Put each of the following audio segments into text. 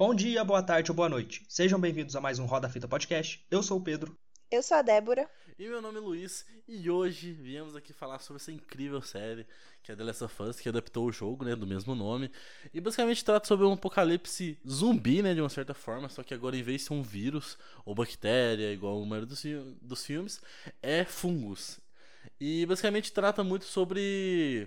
Bom dia, boa tarde ou boa noite. Sejam bem-vindos a mais um Roda Fita Podcast. Eu sou o Pedro. Eu sou a Débora. E meu nome é Luiz, e hoje viemos aqui falar sobre essa incrível série que é The Last of Us, que adaptou o jogo, né, do mesmo nome. E basicamente trata sobre um apocalipse zumbi, né, de uma certa forma, só que agora em vez de ser um vírus ou bactéria, igual o maioria dos, dos filmes, é fungos. E basicamente trata muito sobre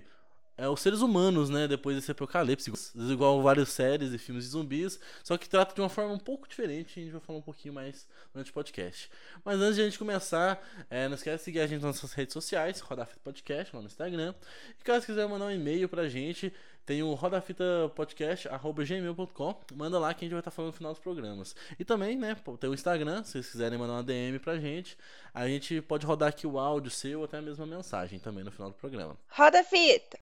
é, os seres humanos, né, depois desse apocalipse, igual várias séries e filmes de zumbis, só que trata de uma forma um pouco diferente, a gente vai falar um pouquinho mais durante o podcast. Mas antes de a gente começar, é, não esquece de seguir a gente nas nossas redes sociais, Rodafita Podcast, lá no Instagram, e caso quiser mandar um e-mail pra gente, tem o rodafitapodcast.gmail.com, manda lá que a gente vai estar falando no final dos programas. E também, né, tem o Instagram, se vocês quiserem mandar uma DM pra gente, a gente pode rodar aqui o áudio seu, até a mensagem também no final do programa. Roda fita!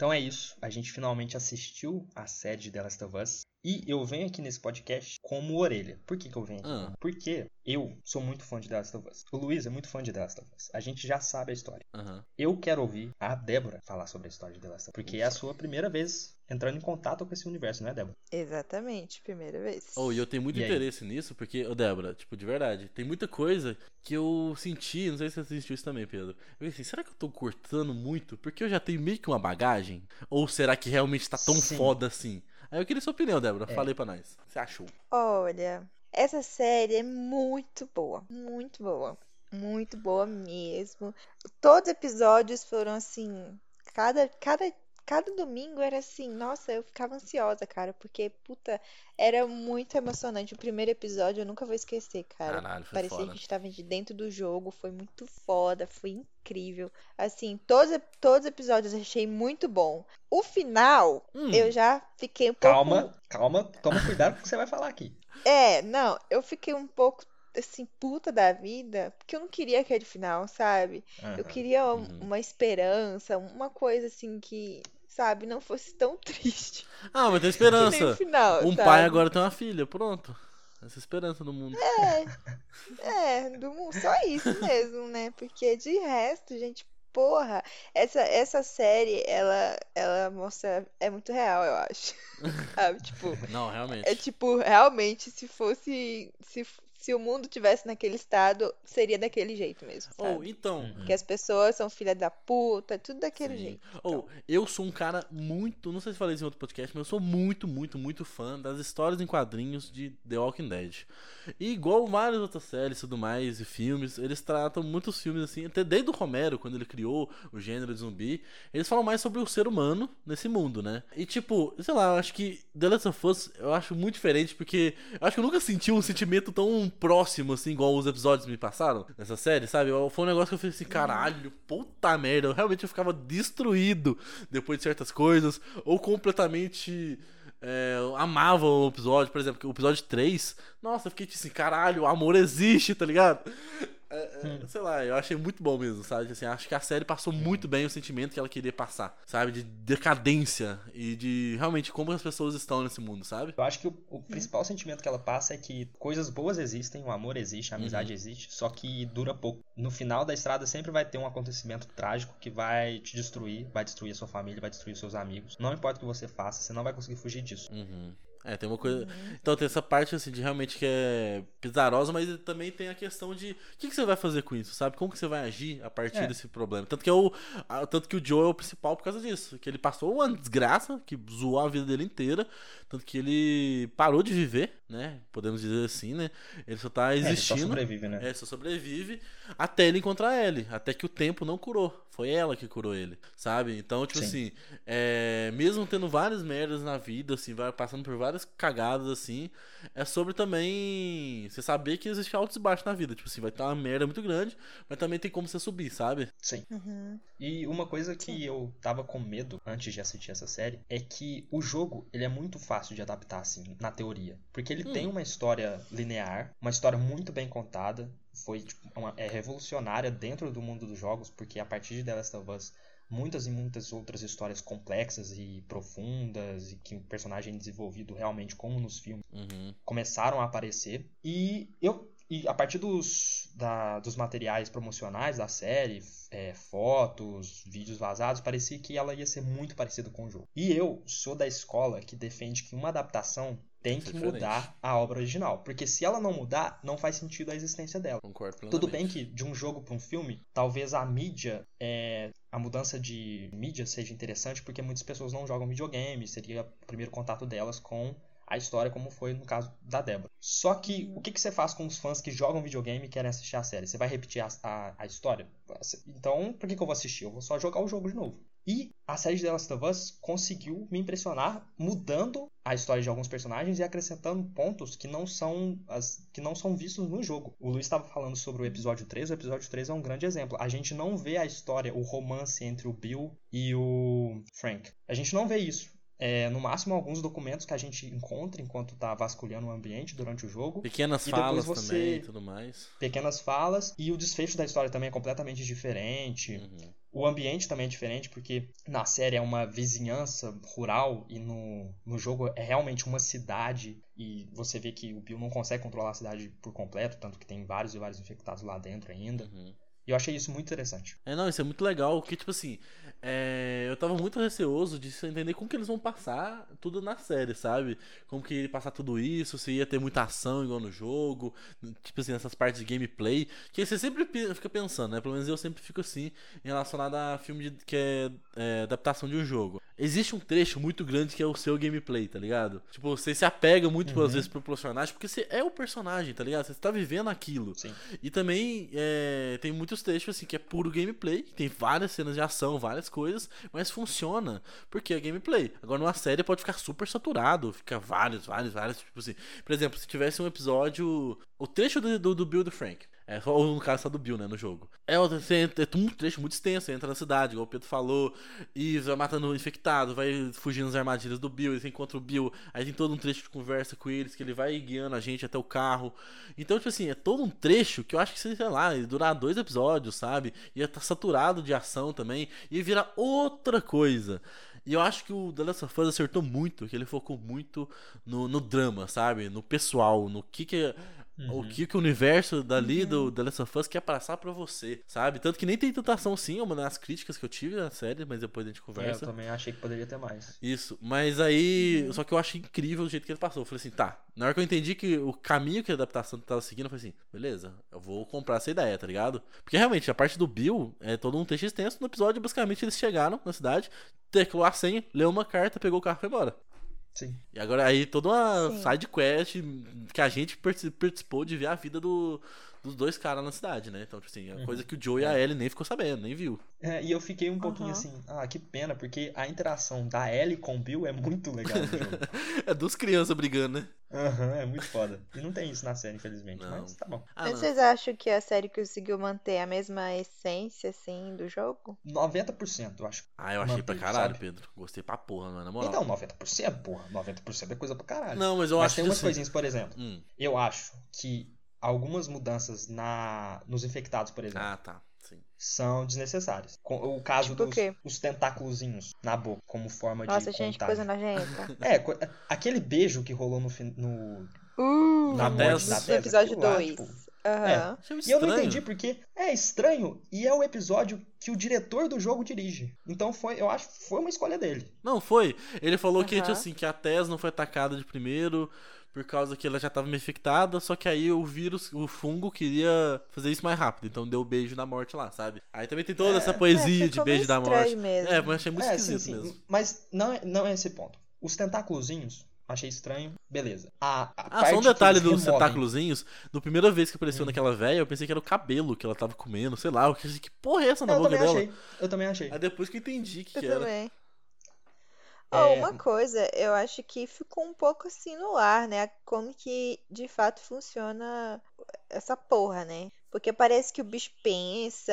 Então é isso. A gente finalmente assistiu a série de The Last of Us. E eu venho aqui nesse podcast como orelha. Por que, que eu venho aqui? Ah. Porque eu sou muito fã de The Last of Us. O Luiz é muito fã de The Last of Us. A gente já sabe a história. Uhum. Eu quero ouvir a Débora falar sobre a história de The Last of Us. Porque é a sua primeira vez entrando em contato com esse universo, não é, Débora? Exatamente, primeira vez. Oh, e eu tenho muito e interesse aí? nisso, porque, oh, Débora, tipo, de verdade, tem muita coisa que eu senti, não sei se você sentiu isso também, Pedro. Eu pensei, será que eu tô cortando muito? Porque eu já tenho meio que uma bagagem? Ou será que realmente tá tão Sim. foda assim? Aí eu queria sua opinião, Débora. É. Falei pra nós. O que você achou? Olha, essa série é muito boa. Muito boa. Muito boa mesmo. Todos os episódios foram assim. Cada, cada cada domingo era assim, nossa, eu ficava ansiosa, cara, porque, puta, era muito emocionante. O primeiro episódio eu nunca vou esquecer, cara. Caralho, foi Parecia foda. que a gente tava de dentro do jogo, foi muito foda, foi incrível. Assim, todos, todos os episódios eu achei muito bom. O final, hum. eu já fiquei um calma, pouco. Calma, calma, toma cuidado com o que você vai falar aqui. É, não, eu fiquei um pouco assim, puta da vida, porque eu não queria aquele final, sabe? Uhum. Eu queria uhum. uma esperança, uma coisa assim que sabe, não fosse tão triste. Ah, mas tem esperança. Final, um sabe? pai agora tem uma filha, pronto. Essa esperança do mundo. É, é, do mundo, só isso mesmo, né? Porque de resto, gente, porra, essa, essa série, ela, ela mostra, é muito real, eu acho. Sabe? Tipo, Não, realmente. É tipo, realmente, se fosse, se se o mundo tivesse naquele estado, seria daquele jeito mesmo. Sabe? Ou então. Uhum. Que as pessoas são filha da puta, tudo daquele Sim. jeito. Ou então. eu sou um cara muito. Não sei se falei isso em outro podcast, mas eu sou muito, muito, muito fã das histórias em quadrinhos de The Walking Dead. E igual várias outras séries e tudo mais, e filmes, eles tratam muitos filmes assim, até desde o Romero, quando ele criou o gênero de zumbi, eles falam mais sobre o ser humano nesse mundo, né? E tipo, sei lá, eu acho que The Last of Us eu acho muito diferente, porque eu acho que eu nunca senti um sentimento tão próximo, assim, igual os episódios me passaram nessa série, sabe? Foi um negócio que eu falei assim, caralho, puta merda, eu realmente eu ficava destruído depois de certas coisas, ou completamente. É, amava o episódio, por exemplo, o episódio 3. Nossa, eu fiquei tipo assim, caralho, amor existe, tá ligado? É. Sei lá, eu achei muito bom mesmo, sabe? Assim, acho que a série passou muito bem o sentimento que ela queria passar, sabe? De decadência e de realmente como as pessoas estão nesse mundo, sabe? Eu acho que o, o principal sentimento que ela passa é que coisas boas existem, o amor existe, a amizade uhum. existe, só que dura pouco. No final da estrada sempre vai ter um acontecimento trágico que vai te destruir, vai destruir a sua família, vai destruir os seus amigos. Não importa o que você faça, você não vai conseguir fugir disso. Uhum. É, tem uma coisa. Uhum. Então tem essa parte assim de realmente que é pesarosa, mas também tem a questão de o que, que você vai fazer com isso, sabe? Como que você vai agir a partir é. desse problema. Tanto que, é o, a, tanto que o Joe é o principal por causa disso. Que ele passou uma desgraça que zoou a vida dele inteira. Tanto que ele parou de viver, né? Podemos dizer assim, né? Ele só tá existindo. É, ele só sobrevive, né? É, só sobrevive até ele encontrar ele. Até que o tempo não curou. Foi ela que curou ele, sabe? Então, tipo Sim. assim, é, mesmo tendo várias merdas na vida, assim, vai passando por várias cagadas, assim, é sobre também você saber que existe altos e baixos na vida. Tipo assim, vai estar uma merda muito grande, mas também tem como você subir, sabe? Sim. Uhum. E uma coisa que Sim. eu tava com medo antes de assistir essa série é que o jogo, ele é muito fácil de adaptar, assim, na teoria. Porque ele hum. tem uma história linear, uma história muito bem contada, foi tipo, uma, é revolucionária dentro do mundo dos jogos, porque a partir de The Last of Us, muitas e muitas outras histórias complexas e profundas, e que o personagem desenvolvido realmente como nos filmes, uhum. começaram a aparecer. E eu E a partir dos, da, dos materiais promocionais da série, é, fotos, vídeos vazados, parecia que ela ia ser muito parecida com o jogo. E eu sou da escola que defende que uma adaptação tem que Diferente. mudar a obra original. Porque se ela não mudar, não faz sentido a existência dela. Concordo plenamente. Tudo bem que de um jogo para um filme, talvez a mídia, é, a mudança de mídia seja interessante porque muitas pessoas não jogam videogame, seria o primeiro contato delas com a história, como foi no caso da Débora. Só que o que, que você faz com os fãs que jogam videogame e querem assistir a série? Você vai repetir a, a, a história? Então, por que, que eu vou assistir? Eu vou só jogar o jogo de novo. E a série de The Last of Us conseguiu me impressionar mudando a história de alguns personagens e acrescentando pontos que não são as, que não são vistos no jogo. O Luiz estava falando sobre o episódio 3, o episódio 3 é um grande exemplo. A gente não vê a história, o romance entre o Bill e o Frank. A gente não vê isso. É, no máximo alguns documentos que a gente encontra enquanto tá vasculhando o ambiente durante o jogo. Pequenas E falas você- também e tudo mais. Pequenas falas e o desfecho da história também é completamente diferente. Uhum. O ambiente também é diferente, porque na série é uma vizinhança rural e no, no jogo é realmente uma cidade. E você vê que o Bill não consegue controlar a cidade por completo, tanto que tem vários e vários infectados lá dentro ainda. Uhum. Eu achei isso muito interessante. É, não, isso é muito legal, porque, tipo assim, é, eu tava muito receoso de entender como que eles vão passar tudo na série, sabe? Como que ia passar tudo isso, se ia ter muita ação igual no jogo, tipo assim, essas partes de gameplay, que você sempre fica pensando, né? Pelo menos eu sempre fico assim, em relacionado a filme de- que é, é, adaptação de um jogo. Existe um trecho muito grande que é o seu gameplay, tá ligado? Tipo, você se apega muito, Uhum. às vezes, pro personagem, porque você é o personagem, tá ligado? Você tá vivendo aquilo. Sim. E também é, tem muitos trechos assim que é puro gameplay, tem várias cenas de ação, várias coisas, mas funciona porque é gameplay. Agora numa série pode ficar super saturado, fica vários, vários, vários, tipo assim. Por exemplo, se tivesse um episódio, o trecho do, do, do Bill do Frank. É, ou no caso só do Bill, né, no jogo. É, você é um trecho muito extenso, você entra na cidade, igual o Pedro falou, e vai matando o infectado, vai fugindo das armadilhas do Bill, e você encontra o Bill, aí tem todo um trecho de conversa com eles, que ele vai guiando a gente até o carro. Então, tipo assim, é todo um trecho que eu acho que, sei lá, ia durar dois episódios, sabe? Ia estar saturado de ação também, ia virar outra coisa. E eu acho que o The Last of Us acertou muito, que ele focou muito no, no drama, sabe? No pessoal, no que que... O que, que o universo dali do The Last of Us quer passar pra você, sabe? Tanto que nem tem tentação sim, é uma das críticas que eu tive na série, mas depois a gente É, eu conversa. também achei que poderia ter mais. Isso, mas aí. Só que eu achei incrível o jeito que ele passou. Eu falei assim, tá. Na hora que eu entendi que o caminho que a adaptação tava seguindo, eu falei assim, beleza, eu vou comprar essa ideia, tá ligado? Porque realmente, a parte do Bill é todo um texto extenso. No episódio, basicamente, eles chegaram na cidade, teclou a senha, leu uma carta, pegou o carro e foi embora. Sim. E agora aí toda uma Sim. side quest que a gente partic- participou de ver a vida do, dos dois caras na cidade, né? Então, tipo assim, a Uhum. coisa que o Joe e a É. Ellie nem ficou sabendo, nem viu. É, e eu fiquei um pouquinho Aham. assim, ah, que pena, porque a interação da Ellie com o Bill é muito legal no jogo. É duas crianças brigando, né? Aham, é muito foda. E não tem isso na série, infelizmente, Não. mas tá bom. Ah, Mas não. vocês acham que a série conseguiu manter a mesma essência, assim, do jogo? 90%, eu acho. Ah, eu achei pra Manteve, caralho, sabe? Pedro. Gostei pra porra, mano, na moral. Então, 90%, porra. 90% é coisa pra caralho. Não, mas eu mas acho tem que umas assim- coisinhas, por exemplo. Hum. Eu acho que algumas mudanças na nos infectados, por exemplo, Ah, tá. Sim. são desnecessárias. O caso Tipo dos quê? os tentáculozinhos na boca, como forma Nossa, de gente, que contágio. coisa nojenta. É, co- aquele beijo que rolou no, no Uh, na morte da episódio aquilo lá, 2. tipo, Aham. Achei E eu não entendi porque é estranho e é o episódio que o diretor do jogo dirige. Então foi, eu acho, que foi uma escolha dele. Não, foi. Ele falou que, Aham. tipo assim, que a Tess não foi atacada de primeiro por causa que ela já tava meio infectada, só que aí o vírus, o fungo queria fazer isso mais rápido, então deu beijo na morte lá, sabe? Aí também tem toda É, essa poesia É, de beijo da morte. mesmo. É, mas achei muito é, esquisito sim, sim. mesmo. Mas não é, não é esse ponto. Os tentáculozinhos, achei estranho. Beleza. A, a Ah, parte só um detalhe dos tentáculozinhos. No primeira vez que apareceu Hum. naquela velha, eu pensei que era o cabelo que ela tava comendo, sei lá. Eu pensei, que porra é essa na Eu boca também dela? achei. Eu também achei. Aí depois que eu entendi que, Eu que era. também. Oh, uma coisa, eu acho que ficou um pouco assim no ar, né? Como que de fato funciona essa porra, né? Porque parece que o bicho pensa,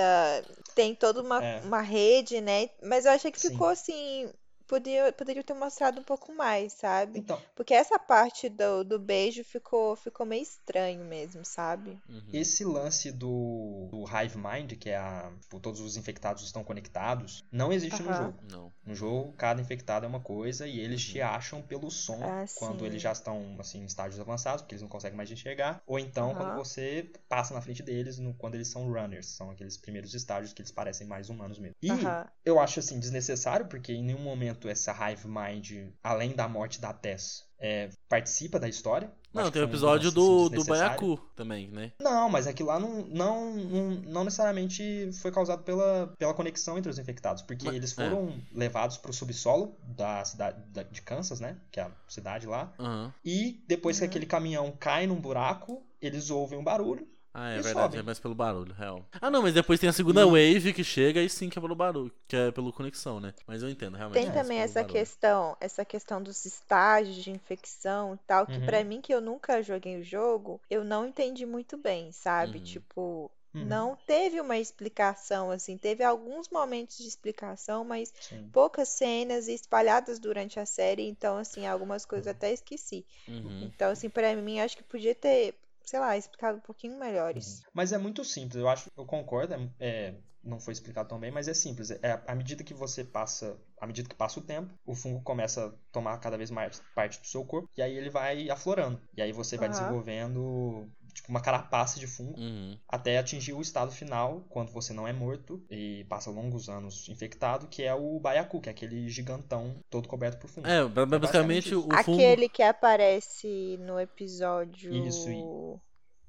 tem toda uma, É. uma rede, né? Mas eu achei que Sim. ficou assim, podia, poderia ter mostrado um pouco mais, sabe? Então, Porque essa parte do, do beijo ficou, ficou meio estranho mesmo, sabe? Uhum. esse lance do, do Hive Mind, que é a. Tipo, todos os infectados estão conectados, não existe no Aham. jogo. Não. No jogo, cada infectado é uma coisa e eles te acham pelo som Ah, quando sim. eles já estão assim, em estágios avançados, porque eles não conseguem mais te enxergar. Ou então quando você passa na frente deles, no- quando eles são runners, são aqueles primeiros estágios que eles parecem mais humanos mesmo. E eu acho assim desnecessário, porque em nenhum momento essa Hive Mind, além da morte da Tess, é, participa da história. Não, tem o que foi um episódio do, do. Baiacu também, né? Não, mas aquilo lá não, não, não, não necessariamente foi causado pela, pela conexão entre os infectados, porque Mas- eles é. foram levados pro subsolo da cidade da- de Kansas, né? Que é a cidade lá. Aham. E depois que Uhum. aquele caminhão cai num buraco, eles ouvem um barulho. Ah, é E verdade, sobem. é mais pelo barulho, real. Ah, não, mas depois tem a segunda E- wave que chega e sim que é pelo barulho, que é pelo conexão, né? Mas eu entendo, realmente. Tem é também essa barulho. questão, essa questão dos estágios de infecção e tal, que Uhum. pra mim que eu nunca joguei o jogo, eu não entendi muito bem, sabe? Uhum. Tipo, Uhum. não teve uma explicação assim, teve alguns momentos de explicação, mas Sim. poucas cenas espalhadas durante a série, então assim, algumas coisas eu até esqueci. Uhum. Então assim, pra mim acho que podia ter, sei lá, explicado um pouquinho melhores. Mas é muito simples, eu acho, eu concordo, é, é, não foi explicado tão bem, mas é simples. É, à medida que você passa, à medida que passa o tempo, o fungo começa a tomar cada vez mais parte do seu corpo, e aí ele vai aflorando. E aí você vai Aham. desenvolvendo tipo uma carapaça de fungo Uhum. até atingir o estado final, quando você não é morto e passa longos anos infectado, que é o Baiacu, que é aquele gigantão todo coberto por fungo. É, ba- basicamente basicamente o fungo Aquele que aparece no episódio Isso,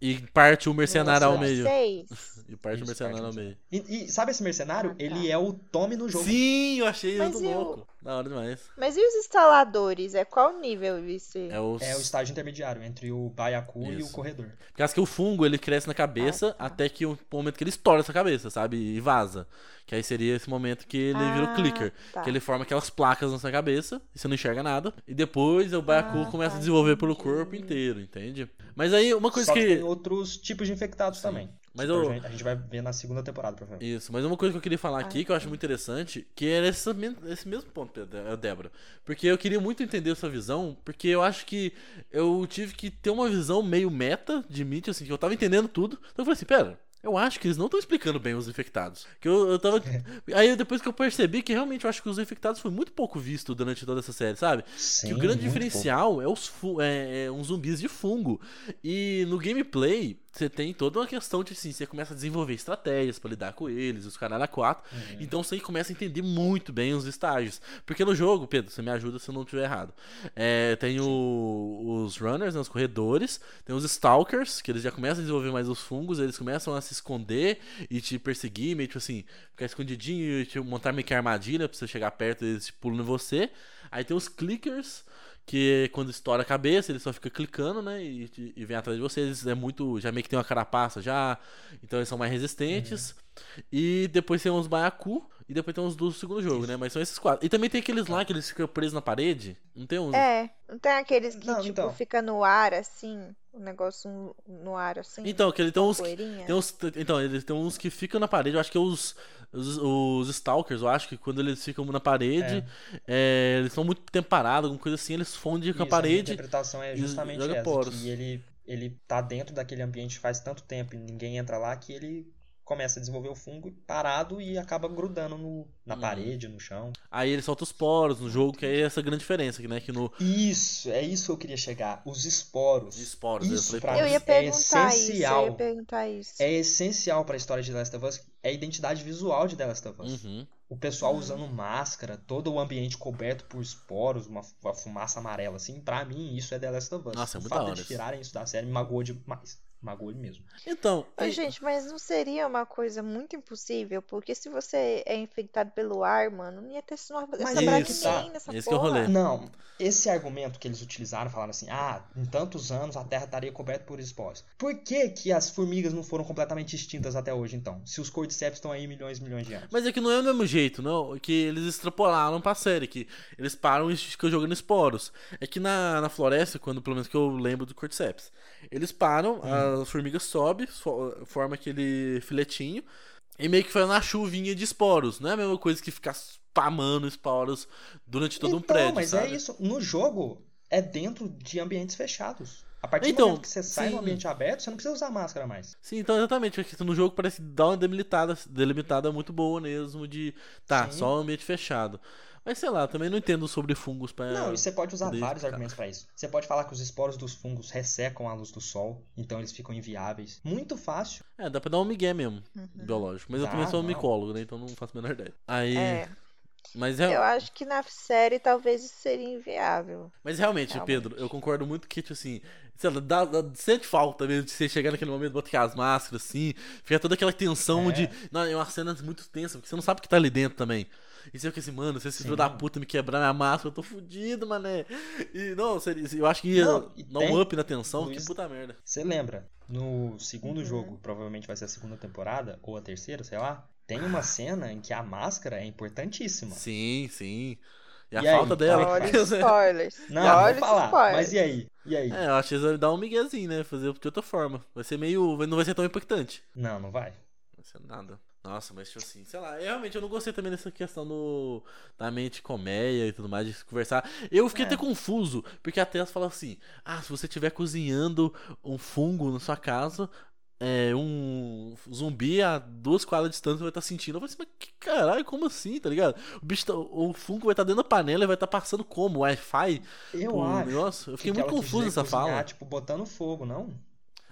e parte o mercenário ao meio. E parte o Isso, mercenário ao parte o meio. E, e sabe esse mercenário? Ah, tá. Ele é o Tommy no jogo. Sim, eu achei Mas muito e o- louco. Da hora demais. Mas e os instaladores? É qual nível isso? É o, É o estágio intermediário entre o Baiacu e o Isso. corredor. Por causa que o fungo ele cresce na cabeça Ah, tá. até que o momento que ele estoura essa cabeça, sabe? E vaza. Que aí seria esse momento que ele vira o Ah, clicker. tá. Que ele forma aquelas placas na sua cabeça e você não enxerga nada. E depois o Baiacu Ah, começa tá, a desenvolver pelo entendi. corpo inteiro, entende? Mas aí uma coisa Só que que. tem outros tipos de infectados Sim. também. Mas eu- a gente- vai ver na segunda temporada, provavelmente. Isso, mas uma coisa que eu queria falar Ah, aqui, que eu acho muito interessante, que era esse, esse mesmo ponto, Pedro- Débora. Porque eu queria muito entender sua visão, porque eu acho que eu tive que ter uma visão meio meta de Mitch, assim, que eu tava entendendo tudo. Então eu falei assim, pera, eu acho que eles não estão explicando bem os infectados. Que eu, eu tava. Aí depois que eu percebi que realmente eu acho que os infectados foi muito pouco visto durante toda essa série, sabe? Sim, Que o grande diferencial é os fu- é, é uns zumbis de fungo. E no gameplay, você tem toda uma questão de assim, você começa a desenvolver estratégias pra lidar com eles, os caralho a quatro. Uhum. Então você começa a entender muito bem os estágios. Porque no jogo, Pedro, você me ajuda se eu não estiver errado. É, tem o- os runners, né, os corredores, tem os stalkers, que eles já começam a desenvolver mais os fungos, eles começam a se esconder e te perseguir, meio tipo assim, ficar escondidinho e te montar meio que armadilha pra você chegar perto e eles te pulam em você. Aí tem os clickers, que quando estoura a cabeça, ele só fica clicando, né? E, e vem atrás de vocês. É muito. Já meio que tem uma carapaça já. Então eles são mais resistentes. E depois tem uns Baiacu. E depois tem uns do segundo jogo, né? Mas são esses quatro. E também tem aqueles lá que eles ficam presos na parede. Não tem uns. É, não tem aqueles que, Não, tipo, então. fica no ar assim, o negócio no- ar assim, Então, que ele tem uns. Tem uns, então, eles tem uns que ficam na parede, eu acho que é os, os, os Stalkers, eu acho que quando eles ficam na parede, é, eles estão muito tempo parados, alguma coisa assim, eles fundem com a parede. interpretação é e justamente essa, poros. que ele, ele tá dentro daquele ambiente faz tanto tempo e ninguém entra lá que ele começa a desenvolver o fungo parado e acaba grudando no, na Uhum. parede, no chão. Aí ele solta os poros no jogo, que é essa grande diferença, né? Que no. Isso, é isso que eu queria chegar. Os esporos. De esporos, eu Isso falei pra poros. Eu mim ia é perguntar isso, eu essencial. ia perguntar isso. É essencial para a história de The Last of Us, é a identidade visual de The Last of Us. Uhum. O pessoal Uhum. usando máscara, todo o ambiente coberto por esporos, uma, uma fumaça amarela, assim, pra mim isso é The Last of Us. Nossa, é o muito fato da hora de isso. tirarem isso da série me magoou demais. Magoou mesmo. Então. E- gente, mas não seria uma coisa muito impossível? Porque se você é infectado pelo ar, mano, não ia ter essa Mas essa isso, braquinha tá. nessa Esse que é o porra. rolê. Não, esse argumento que eles utilizaram, falaram assim, ah, em tantos anos a Terra estaria coberta por esporos. Por que que as formigas não foram completamente extintas até hoje, então? Se os cordyceps estão aí milhões e milhões de anos. Mas é que não é do mesmo jeito, não. Que eles extrapolaram pra série, que eles param e ficam jogando esporos. É que na, na floresta, quando pelo menos que eu lembro do Cordyceps, eles param, as formigas sobem, fo- forma aquele filetinho, e meio que faz uma chuvinha de esporos. Não é a mesma coisa que ficar spamando esporos durante todo então, um prédio. mas sabe? é isso. No jogo, é dentro de ambientes fechados. A partir Então, do momento que você sai sim. no ambiente aberto, você não precisa usar máscara mais. Sim, então exatamente. porque No jogo parece dar uma delimitada, delimitada muito boa mesmo de. Tá, Sim. só um ambiente fechado. Mas sei lá, também não entendo sobre fungos pra. Não, e você pode usar vários explicar. argumentos pra isso. Você pode falar que os esporos dos fungos ressecam a luz do sol, então eles ficam inviáveis. Muito fácil. É, dá pra dar um migué mesmo, Uhum. biológico. Mas eu Dá, também sou um micólogo, né? Então não faço a menor ideia. Aí. É, Mas, é, eu acho que na série talvez isso seria inviável. mas realmente, Realmente. Pedro, eu concordo muito que, tipo assim, sei lá, dá, dá- sente falta mesmo de você chegar naquele momento, botar as máscaras, assim, fica toda aquela tensão É. de. Não, é uma cena muito tensa, porque você não sabe o que tá ali dentro também. E você fica assim, mano, se esse filho da puta me quebrar minha máscara, eu tô fudido, mané. E não, eu acho que ia Não, dar um up na tensão, Luiz- que puta merda. Você lembra? No segundo Uhum. jogo, provavelmente vai ser a segunda temporada, ou a terceira, sei lá. Tem uma cena em que a máscara é importantíssima. Sim, sim. E a E aí, falta dela. Olha spoilers. Não, Olha vou falar. spoilers. Mas e aí? E aí? É, eu acho que eles vão dar um miguezinho, né? Fazer de outra forma. Vai ser meio. Não vai ser tão impactante. Não, não vai. Não vai ser nada. Nossa, mas tipo assim, sei lá, eu realmente eu não gostei também dessa questão do da mente colmeia e tudo mais, de conversar. Eu fiquei É. até confuso, porque a Tess fala assim: ah, se você estiver cozinhando um fungo na sua casa, é, um zumbi a duas quadras de distância vai estar sentindo. Eu falei assim, mas que caralho, como assim, tá ligado? O bicho tá- o fungo vai estar dentro da panela e vai estar passando como? Wi-Fi? Eu acho. negócio? Eu fiquei que muito ela confuso nessa fala. Tipo, botando fogo, não?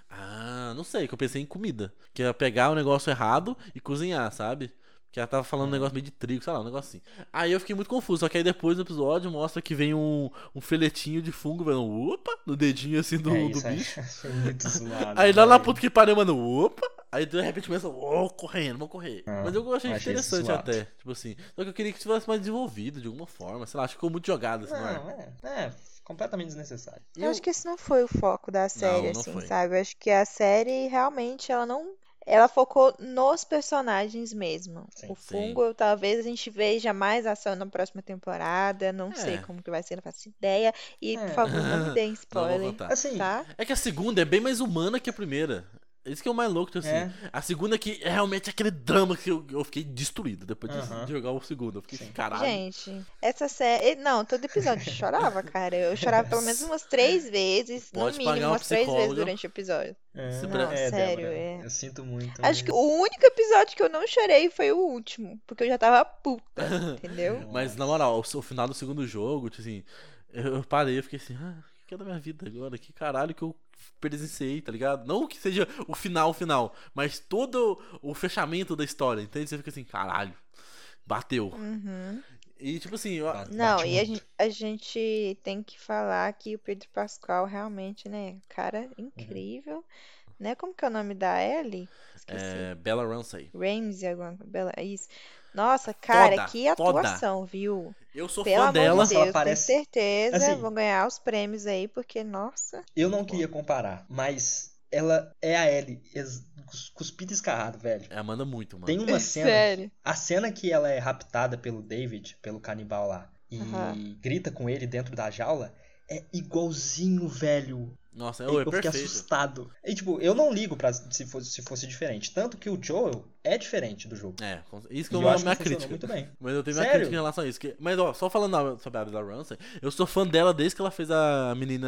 Ah, não sei, que eu pensei em comida. Que ia pegar o negócio errado e cozinhar, sabe? Que ela tava falando um negócio meio de trigo, sei lá, um negócio assim. Aí eu fiquei muito confuso, só que aí depois no episódio mostra que vem um, um filetinho de fungo, mano, opa, no dedinho assim do, é do bicho. Foi muito zoado. Aí lá na puta que pariu, mano, opa, aí de repente começa, ô, correndo, vamos correr. Ah, Mas eu achei achei interessante até, tipo assim. Só que eu queria que tivesse mais desenvolvido de alguma forma, sei lá, acho que ficou muito jogado assim, ar. Não, é, é completamente desnecessário. E Eu acho que esse não foi o foco da série, não assim, foi. sabe? Eu acho que a série realmente ela não. Ela focou nos personagens mesmo. Sim. O Sim. fungo, talvez a gente veja mais ação na próxima temporada. Não sei É. como que vai ser, não faço ideia. E, É. por favor, não me deem Não spoiler, contar. Assim, tá? É que a segunda é bem mais humana que a primeira. Isso que é o mais louco, tipo assim. É. A segunda que é realmente aquele drama que eu, eu fiquei destruído depois de, jogar o segundo. Eu fiquei Sim. assim, caralho. Gente, essa série. Não, todo episódio eu chorava, cara. Eu chorava pelo menos umas três vezes. No Pode mínimo, pagar uma umas três vezes durante o episódio. é, Não, é, sério, Débora, é. Eu sinto muito. Acho que o único episódio que eu não chorei foi o último. Porque eu já tava puta, entendeu? Mas na moral, o, o final do segundo jogo, tipo assim, eu, eu parei, eu fiquei assim, ah, o que é da minha vida agora? Que caralho que eu presenciei, tá ligado? Não que seja o final, final, mas todo o fechamento da história, entende? Você fica assim, caralho, bateu. Uhum. E tipo assim, eu- Bate Não, e a gente, a gente tem que falar que o Pedro Pascal realmente, né? Cara incrível. Né? Como que é o nome da Ellie? Esqueci. é, Bella Ramsey. Ramsey, alguma coisa. Bela- é Isso. Nossa, cara, Foda, que foda. atuação, viu? Eu sou Pelo fã dela. de Nossa, ela Deus, parece- tenho certeza. assim- Vão ganhar os prêmios aí, porque, nossa. Eu não queria comparar, mas ela é a Ellie, ex- cus- cuspido e escarrado, velho. É, manda muito, mano. Tem uma cena, Sério. a cena que ela é raptada pelo David, pelo canibal lá, e grita com ele dentro da jaula, é igualzinho, velho. Nossa, é, eu é fiquei perfeito. assustado. E tipo, eu não ligo pra se fosse, se fosse diferente. Tanto que o Joel é diferente do jogo. É, isso E que é eu uma acho que minha funcionou crítica. muito bem. Mas eu tenho minha Sério? crítica em relação a isso. que- Mas, ó, só falando sobre a Bella Ramsey, eu sou fã dela desde que ela fez a menina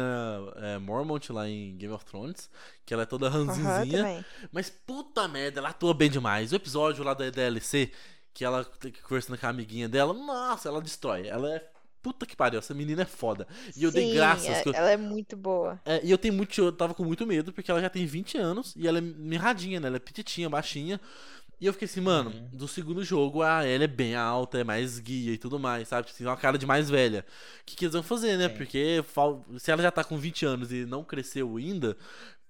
é, Mormont lá em Game of Thrones, que ela é toda ranzinzinha. também. mas puta merda, ela atua bem demais. O episódio lá da DLC, que ela conversando com a amiguinha dela, nossa, ela destrói. Ela é. Puta que pariu, essa menina é foda. E eu dei Sim, graças. é- que eu- ela é muito boa. é, e eu tenho muito. Eu tava com muito medo, porque ela já tem 20 anos e ela é mirradinha, né? Ela é petitinha, baixinha. E eu fiquei assim, mano, Uhum. do segundo jogo a Ellie é bem alta, é mais guia e tudo mais, sabe? Assim, uma cara de mais velha. O que, que eles vão fazer, né? Sim. Porque se ela já tá com 20 anos e não cresceu ainda,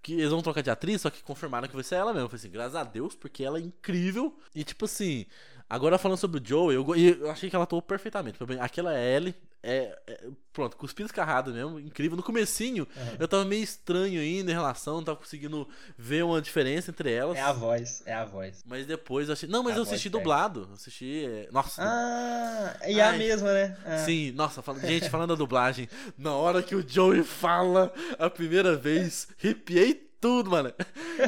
que eles vão trocar de atriz, só que confirmaram que vai ser ela mesmo. Eu falei assim, graças a Deus, porque ela é incrível. E tipo assim, agora falando sobre o Joe, eu, eu achei que ela atuou perfeitamente. Aquela Ellie é, é- Pronto, cuspido escarrado mesmo, incrível. No comecinho, Uhum. eu tava meio estranho ainda em relação, não tava conseguindo ver uma diferença entre elas. É a voz, é a voz. Mas depois eu achei. Não, mas A eu assisti dublado. eu Assisti. é, Nossa. Ah, e é a mesma, né? Ah. Sim, nossa, fala- gente, falando da dublagem, na hora que o Joey fala a primeira vez, arrepiei tudo, mano.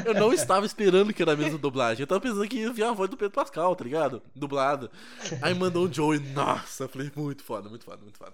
Eu não estava esperando que era a mesma dublagem. Eu tava pensando que ia vir a voz do Pedro Pascal, tá ligado? Dublado. Aí mandou o Joey. Nossa, falei, muito foda, muito foda, muito foda.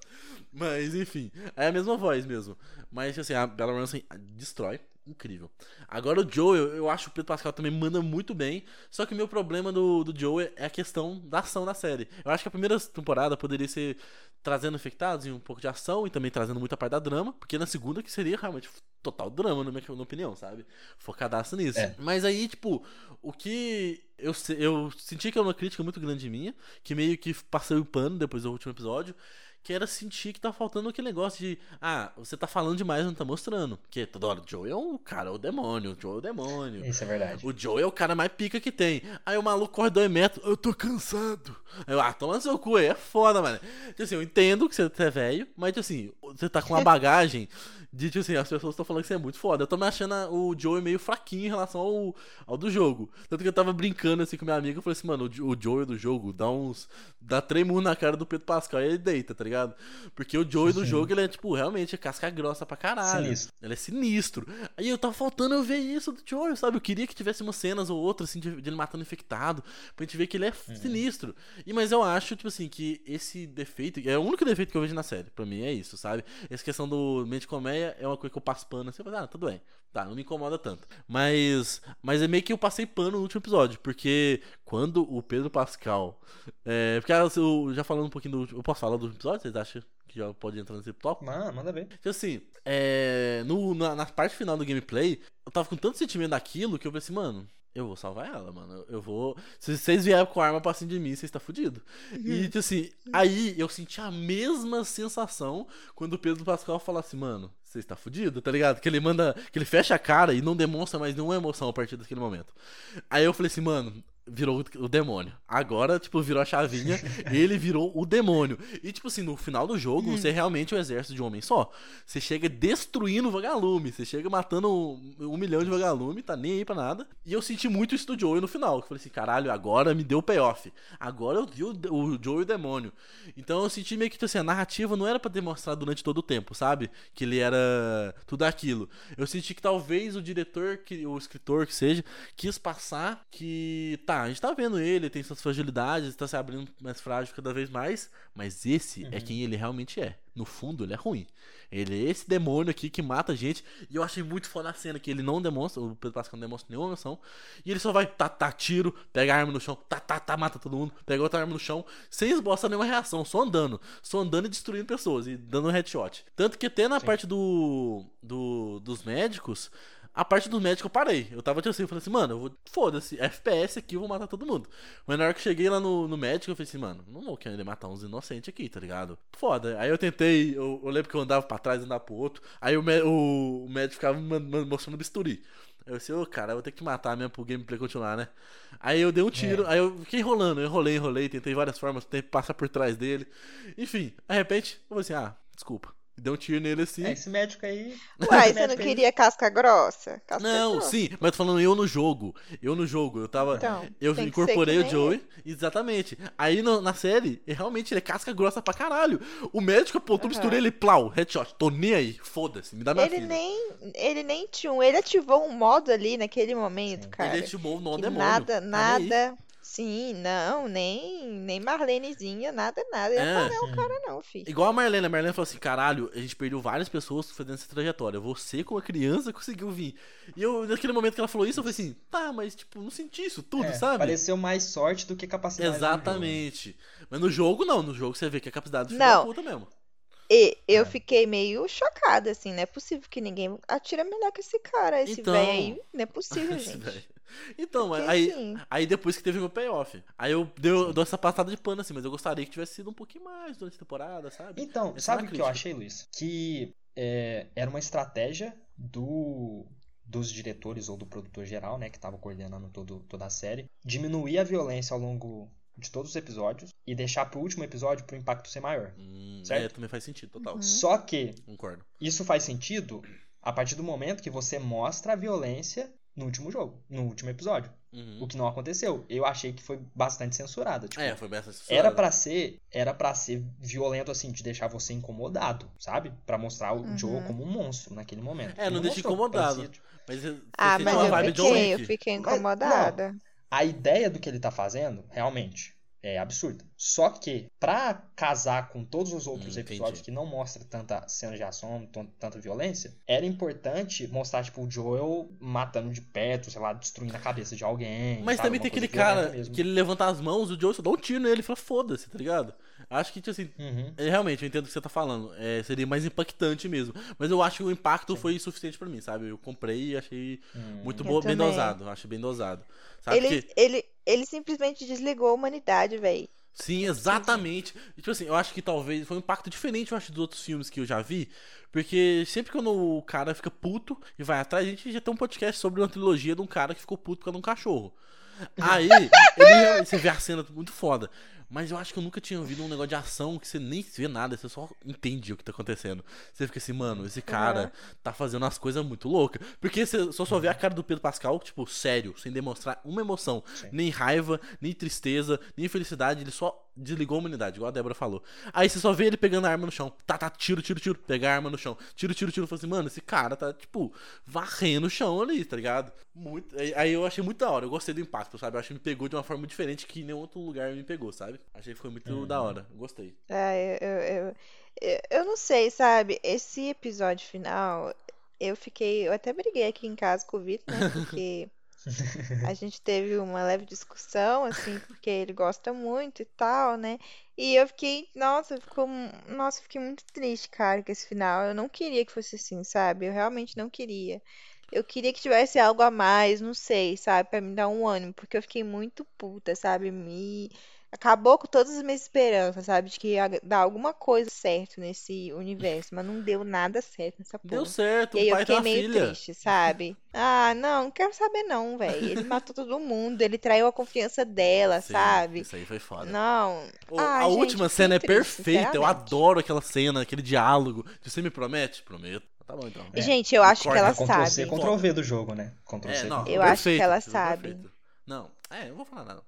Mas, enfim, é a mesma voz mesmo. Mas, assim, a Bella Ramsey destrói incrível. Agora o Joe, eu, acho que o Pedro Pascal também manda muito bem. Só que o meu problema do, do Joe é a questão da ação da série. Eu acho que a primeira temporada poderia ser trazendo infectados e um pouco de ação e também trazendo muita parte da drama. Porque na segunda que seria realmente total drama, na minha, na minha opinião, sabe? Focadaço nisso. É. Mas aí, tipo, o que eu, eu senti que é uma crítica muito grande minha, que meio que passei o pano depois do último episódio que era sentir que tá faltando aquele negócio de, ah, você tá falando demais, não tá mostrando. Porque toda hora, o Joe é o cara, é o demônio, o Joe é o demônio. Isso é verdade. O Joe é o cara mais pica que tem. Aí o maluco corre dois metros, eu tô cansado. Aí eu, ah, toma seu cu aí, é foda, mano. Tipo assim, eu entendo que você é velho, mas tipo assim, você tá com uma bagagem de, tipo assim, as pessoas estão falando que você é muito foda. Eu tô me achando o Joey meio fraquinho em relação ao, ao do jogo. Tanto que eu tava brincando assim com minha amiga, eu falei assim, mano, o, Joey do jogo dá uns. dá três na cara do Pedro Pascal e ele deita, tá ligado? Porque o Joey do jogo, ele é, tipo, realmente é casca grossa pra caralho. Sinistro. Ele é sinistro. Aí eu tava faltando eu ver isso do Joey, sabe? Eu queria que tivesse umas cenas ou outras, assim, de, ele matando infectado, pra gente ver que ele é uhum. sinistro. E, mas eu acho, tipo assim, que esse defeito. É o único defeito que eu vejo na série. Pra mim é isso, sabe? Essa questão do mente comédia é uma coisa que eu passo pano assim, falo, ah, tudo bem. Tá, não me incomoda tanto. Mas, mas é meio que eu passei pano no último episódio, porque quando o Pedro Pascal. É, porque ah, eu já falando um pouquinho do. Eu posso falar do episódio? Vocês acham que já pode entrar nesse tópico? Manda, manda ver. Porque assim, é, no, na, na parte final do gameplay, eu tava com tanto sentimento daquilo que eu pensei, mano, eu vou salvar ela, mano. Eu vou. Se vocês vierem com a arma pra cima de mim, vocês tá fudido. E, tipo assim, aí eu senti a mesma sensação quando o Pedro Pascal fala assim, mano, você está fudido, tá ligado? Que ele manda. Que ele fecha a cara e não demonstra mais nenhuma emoção a partir daquele momento. Aí eu falei assim, mano, virou o demônio. Agora, tipo, virou a chavinha, ele virou o demônio. E, tipo assim, no final do jogo, você é realmente um exército de um homem só. Você chega destruindo o vagalume, você chega matando um, um, milhão de vagalume, tá nem aí pra nada. E eu senti muito isso do Joey no final. Eu falei assim, caralho, agora me deu payoff. Agora eu vi o, o Joey o demônio. Então eu senti meio que, tipo assim, a narrativa não era para demonstrar durante todo o tempo, sabe? Que ele era tudo aquilo. Eu senti que talvez o diretor, que, o escritor que seja, quis passar que, tá, a gente tá vendo ele, tem suas fragilidades, tá se abrindo mais frágil cada vez mais, mas esse é uhum. é quem ele realmente é. No fundo, ele é ruim. Ele é esse demônio aqui que mata a gente. E eu achei muito foda a cena que ele não demonstra, o Pedro Pascal não demonstra nenhuma emoção. E ele só vai tá, tá, tiro, pega a arma no chão, tá, tá, tá, mata todo mundo, pega outra arma no chão, sem esboçar nenhuma reação, só andando. Só andando e destruindo pessoas e dando um headshot. Tanto que até na Sim. parte do, do dos médicos, a parte do médico eu parei. Eu tava tipo assim, eu falei assim, mano, eu vou. Foda-se, FPS aqui, eu vou matar todo mundo. Mas na hora que eu cheguei lá no, no médico, eu falei assim, mano, não vou querer matar uns inocentes aqui, tá ligado? Foda. Aí eu tentei, eu, eu lembro que eu andava pra trás andava pro outro. Aí o, o, o médico ficava me mostrando bisturi. Eu disse, ô, oh, cara, eu vou ter que matar mesmo pro gameplay continuar, né? Aí eu dei um tiro, é. aí eu fiquei enrolando, eu enrolei, enrolei, tentei várias formas, tentei passar por trás dele. Enfim, de repente, eu falei assim, ah, desculpa. Deu um tiro nele assim. É, esse médico aí. Uai, você não queria aí... casca grossa? Casca não, grossa. sim, mas tô falando eu no jogo. Eu no jogo. Eu tava. Então, eu incorporei o Joey. Exatamente. Aí no, na série, realmente ele é casca grossa pra caralho. O médico apontou, uhum. misturei ele, plau, headshot. Tô nem aí. Foda-se, me dá minha ele filha. Nem, ele nem tinha um. Ele ativou um modo ali naquele momento, sim. cara. Ele ativou o nó demônio. Nada, tá nada. Sim, não, nem, nem Marlenezinha, nada, nada. Eu é, não o cara, não, filho. Igual a Marlene. A Marlene falou assim: caralho, a gente perdeu várias pessoas fazendo essa trajetória. Você, como criança, conseguiu vir. E eu, naquele momento que ela falou isso, eu falei assim: tá, mas, tipo, não senti isso tudo, é, sabe? Pareceu mais sorte do que capacidade. Exatamente. Mas no jogo, não. No jogo você vê que é capacidade de não. puta mesmo. E eu é. fiquei meio chocada, assim, não é possível que ninguém atira melhor que esse cara, esse então... velho aí, não é possível, gente. Então, Porque, aí, assim... aí depois que teve o payoff. Aí eu, deu, eu dou essa passada de pano assim, mas eu gostaria que tivesse sido um pouquinho mais durante a temporada, sabe? Então, Essa sabe o que eu achei, Luiz? Que é, era uma estratégia do dos diretores ou do produtor geral, né, que estava coordenando todo, toda a série, diminuir a violência ao longo de todos os episódios e deixar pro último episódio pro impacto ser maior. Hum, certo? É, também faz sentido, total. Uhum. Só que Concordo. isso faz sentido a partir do momento que você mostra a violência no último jogo, no último episódio. Uhum. O que não aconteceu. Eu achei que foi bastante censurada. Tipo, É, foi bem essa era pra ser, era para ser violento assim, de deixar você incomodado, sabe? Pra mostrar o Uhum. Joe como um monstro naquele momento. É, não deixa mostrou, incomodado. parecia, tipo, Mas você Ah, mas eu fiquei, eu fiquei Mas, incomodada. A ideia do que ele tá fazendo, realmente, é absurda. Só que, pra casar com todos os outros Hum, episódios entendi. que não mostram tanta cena de ação, tanta violência, era importante mostrar, tipo, o Joel matando de perto, sei lá, destruindo a cabeça de alguém. Mas sabe? também Uma tem aquele cara mesmo. que ele levanta as mãos, o Joe só dá um tiro nele e fala, foda-se, tá ligado? Acho que, tipo assim, Uhum. é, realmente, eu entendo o que você tá falando. É, seria mais impactante mesmo. Mas eu acho que o impacto foi suficiente pra mim, sabe? Eu comprei e achei Hum. muito Eu boa, bem dosado. Achei bem dosado. Sabe? Ele, Porque- ele, ele simplesmente desligou a humanidade, velho. Sim, exatamente. E, tipo assim, eu acho que talvez foi um impacto diferente, eu acho, dos outros filmes que eu já vi. Porque sempre quando o cara fica puto e vai atrás, a gente já tem um podcast sobre uma trilogia de um cara que ficou puto por causa de um cachorro. Aí, ele você vê a cena muito foda. Mas eu acho que eu nunca tinha ouvido um negócio de ação que você nem vê nada, você só entende o que tá acontecendo. Você fica assim, mano, esse cara tá fazendo umas coisas muito loucas. Porque você só só vê a cara do Pedro Pascal, tipo, sério, sem demonstrar uma emoção. Sim. Nem raiva, nem tristeza, nem felicidade, ele só desligou a humanidade, igual a Débora falou. Aí você só vê ele pegando a arma no chão. Tá, tá, tiro, tiro, tiro. Pegar a arma no chão. Tiro, tiro, tiro. Falei assim, mano, esse cara tá, tipo, varrendo o chão ali, tá ligado? Muito. aí- Aí eu achei muito da hora. Eu gostei do impacto, sabe? Eu acho que me pegou de uma forma diferente que nenhum outro lugar me pegou, sabe? Achei que foi muito Uhum. da hora. Gostei. É, eu, eu, eu, eu não sei, sabe? Esse episódio final, eu fiquei. Eu até briguei aqui em casa com o Vitor, né? Porque a gente teve uma leve discussão, assim, porque ele gosta muito e tal, né? E eu fiquei, nossa, ficou, nossa, eu fiquei muito triste, cara, com esse final. Eu não queria que fosse assim, sabe? Eu realmente não queria. Eu queria que tivesse algo a mais, não sei, sabe? Pra me dar um ânimo, porque eu fiquei muito puta, sabe? Me acabou com todas as minhas esperanças, sabe? De que ia dar alguma coisa certo nesse universo, mas não deu nada certo nessa Deu porra. certo, E aí o eu pai tem fiquei meio filha. triste, sabe? Ah, não, não quero saber não, velho. Ele matou todo mundo, ele traiu a confiança dela, Sim, sabe? Isso aí foi foda. Não. Ô, Ah, a gente, última eu cena é triste, perfeita. Eu adoro aquela cena, aquele diálogo. Você me promete? Prometo. Tá bom então. É. Gente, eu acho que ela Ctrl C, sabe. Ctrl V do jogo, né? Ctrl É, C, não, Ctrl Eu V. acho que ela perfeito, sabe. perfeito. Não, é, eu não vou falar nada.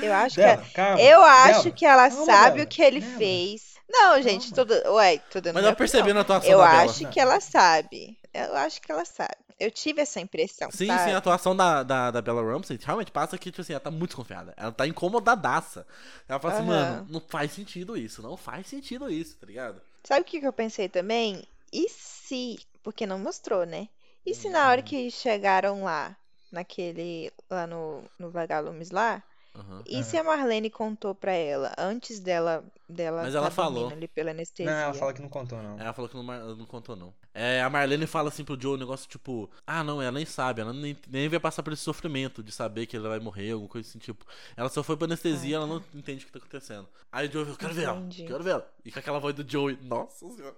Eu acho que Débora, calma. eu acho Débora, que ela calma, sabe o que ele fez. Não, gente, Calma. tudo. Ué, dando Mas minha eu percebi na atuação Eu da Bela. acho que ela sabe. Eu acho que ela sabe. Eu tive essa impressão, Sim, sabe? sim, a atuação da, da, da Bella Ramsey realmente passa que, tipo assim, ela tá muito desconfiada. Ela tá incomodadaça. Ela fala assim, Aham. mano, não faz sentido isso, não faz sentido isso, tá ligado? Sabe o que que eu pensei também? E se, porque não mostrou, né? E se na hora Uhum. que chegaram lá, naquele, lá no, no Vagalumes lá, Aham. e se a Marlene contou pra ela, antes dela, dela Mas ela tá dormindo falou. ali pela Não, anestesia? ela fala que não contou, não. Ela falou que não, não contou, não. É, a Marlene fala assim pro Joe um negócio tipo: Ah, não, ela nem sabe, ela nem, nem vai passar por esse sofrimento de saber que ela vai morrer, alguma coisa assim, tipo. Ela só foi pra anestesia, ela não entende o que tá acontecendo. Aí o Joe falou: Quero ver ela, quero ver ela. E com aquela voz do Joey, nossa senhora,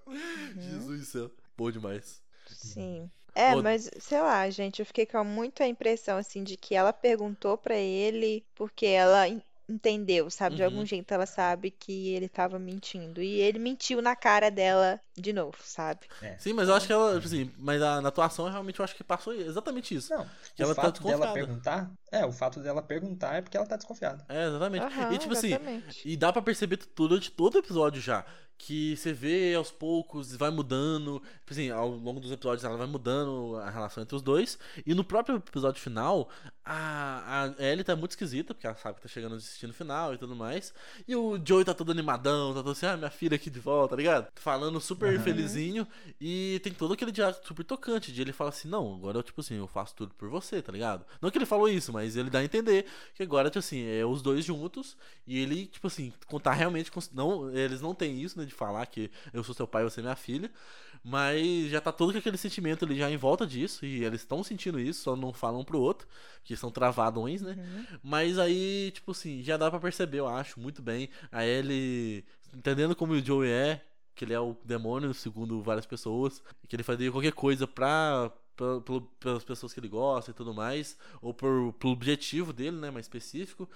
Jesus do céu, bom demais. Sim. É, Ou- mas sei lá, gente, eu fiquei com muito a impressão assim de que ela perguntou pra ele porque ela en- entendeu, sabe? De Uhum. algum jeito ela sabe que ele tava mentindo e ele mentiu na cara dela de novo, sabe? É. Sim, mas eu acho que ela, tipo assim, mas a, na atuação realmente eu acho que passou exatamente isso. Não, Que o ela tá fato dela desconfiada. perguntar. É, o fato dela perguntar é porque ela tá desconfiada. É, exatamente. Aham, e tipo assim, exatamente. E dá pra perceber durante todo o episódio já. Que você vê aos poucos, vai mudando. Tipo assim, ao longo dos episódios ela vai mudando a relação entre os dois. E no próprio episódio final, a, a Ellie tá muito esquisita, porque ela sabe que tá chegando no destino final e tudo mais. E o Joey tá todo animadão, tá todo assim, ah, minha filha aqui de volta, tá ligado? Falando super Aham. felizinho. E tem todo aquele diálogo super tocante. De ele fala assim, não, agora eu, tipo assim, eu faço tudo por você, tá ligado? Não que ele falou isso, mas ele dá a entender que agora, tipo assim, é os dois juntos. E ele, tipo assim, contar realmente. cons- Não, eles não têm isso, né? De falar que eu sou seu pai e você é minha filha. Mas já tá todo com aquele sentimento ali já em volta disso. E eles estão sentindo isso, só não falam um pro outro. Que são travadões, né? Uhum. Mas aí, tipo assim, já dá pra perceber, eu acho, muito bem. A Ellie entendendo como o Joey é, que ele é o demônio, segundo várias pessoas, que ele faria qualquer coisa pra, pelas pessoas que ele gosta e tudo mais, ou por, pelo objetivo dele, né, mais específico.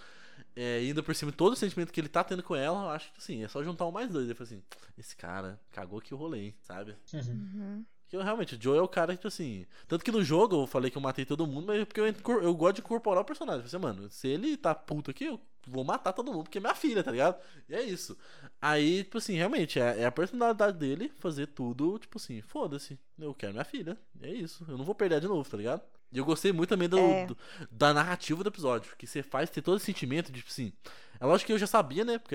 É, ainda por cima de todo o sentimento que ele tá tendo com ela, eu acho que assim, é só juntar um mais dois. Ele fala assim: esse cara cagou aqui o rolê, hein, sabe? Uhum. Que eu, realmente, o Joe é o cara que, tipo assim. Tanto que no jogo eu falei que eu matei todo mundo, mas é porque eu, eu gosto de incorporar o personagem. Você, mano, se ele tá puto aqui, eu vou matar todo mundo, porque é minha filha, tá ligado? E é isso. Aí, tipo assim, realmente, é, é a personalidade dele fazer tudo, tipo assim, foda-se. Eu quero minha filha. É isso. Eu não vou perder de novo, tá ligado? E eu gostei muito também do, É. do- da narrativa do episódio, que você faz ter todo esse sentimento de, tipo assim. É lógico que eu já sabia, né? Porque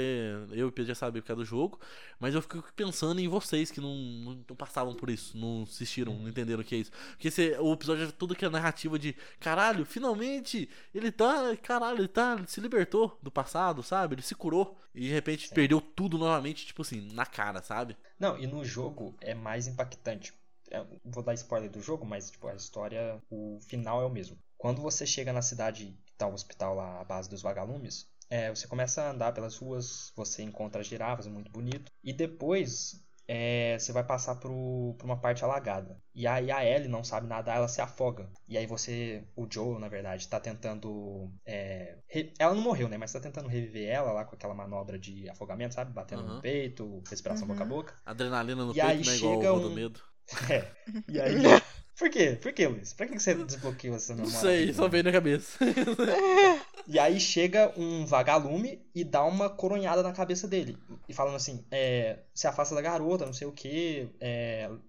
eu e o Pedro já sabia por causa do jogo. Mas eu fico pensando em vocês que não, não, não passavam por isso, não assistiram, não entenderam o que é isso. Porque você, o episódio é tudo aquela narrativa de caralho, finalmente ele tá. Caralho, ele tá. Ele se libertou do passado, sabe? Ele se curou. E de repente Sim. perdeu tudo novamente, tipo assim, na cara, sabe? Não, e no jogo é mais impactante. É, vou dar spoiler do jogo, mas tipo, a história, o final é o mesmo. Quando você chega na cidade que tá o hospital lá, a base dos vagalumes, é, você começa a andar pelas ruas, você encontra as girafas, é muito bonito. E depois é, você vai passar pro, por uma parte alagada. E aí a Ellie não sabe nadar, ela se afoga. E aí você, o Joe, na verdade, tá tentando. é, re- ela não morreu, né? Mas tá tentando reviver ela lá com aquela manobra de afogamento, sabe? Batendo Aham. no peito, respiração boca a boca. Adrenalina no E peito, aí né? Igual chega o do um- medo. É. E aí. Por quê? Por quê, Luiz? Pra que você desbloqueou essa Não memória? sei, aqui, só veio na cabeça. E aí chega um vagalume e dá uma coronhada na cabeça dele. E falando assim, é, se afasta da garota, não sei o que,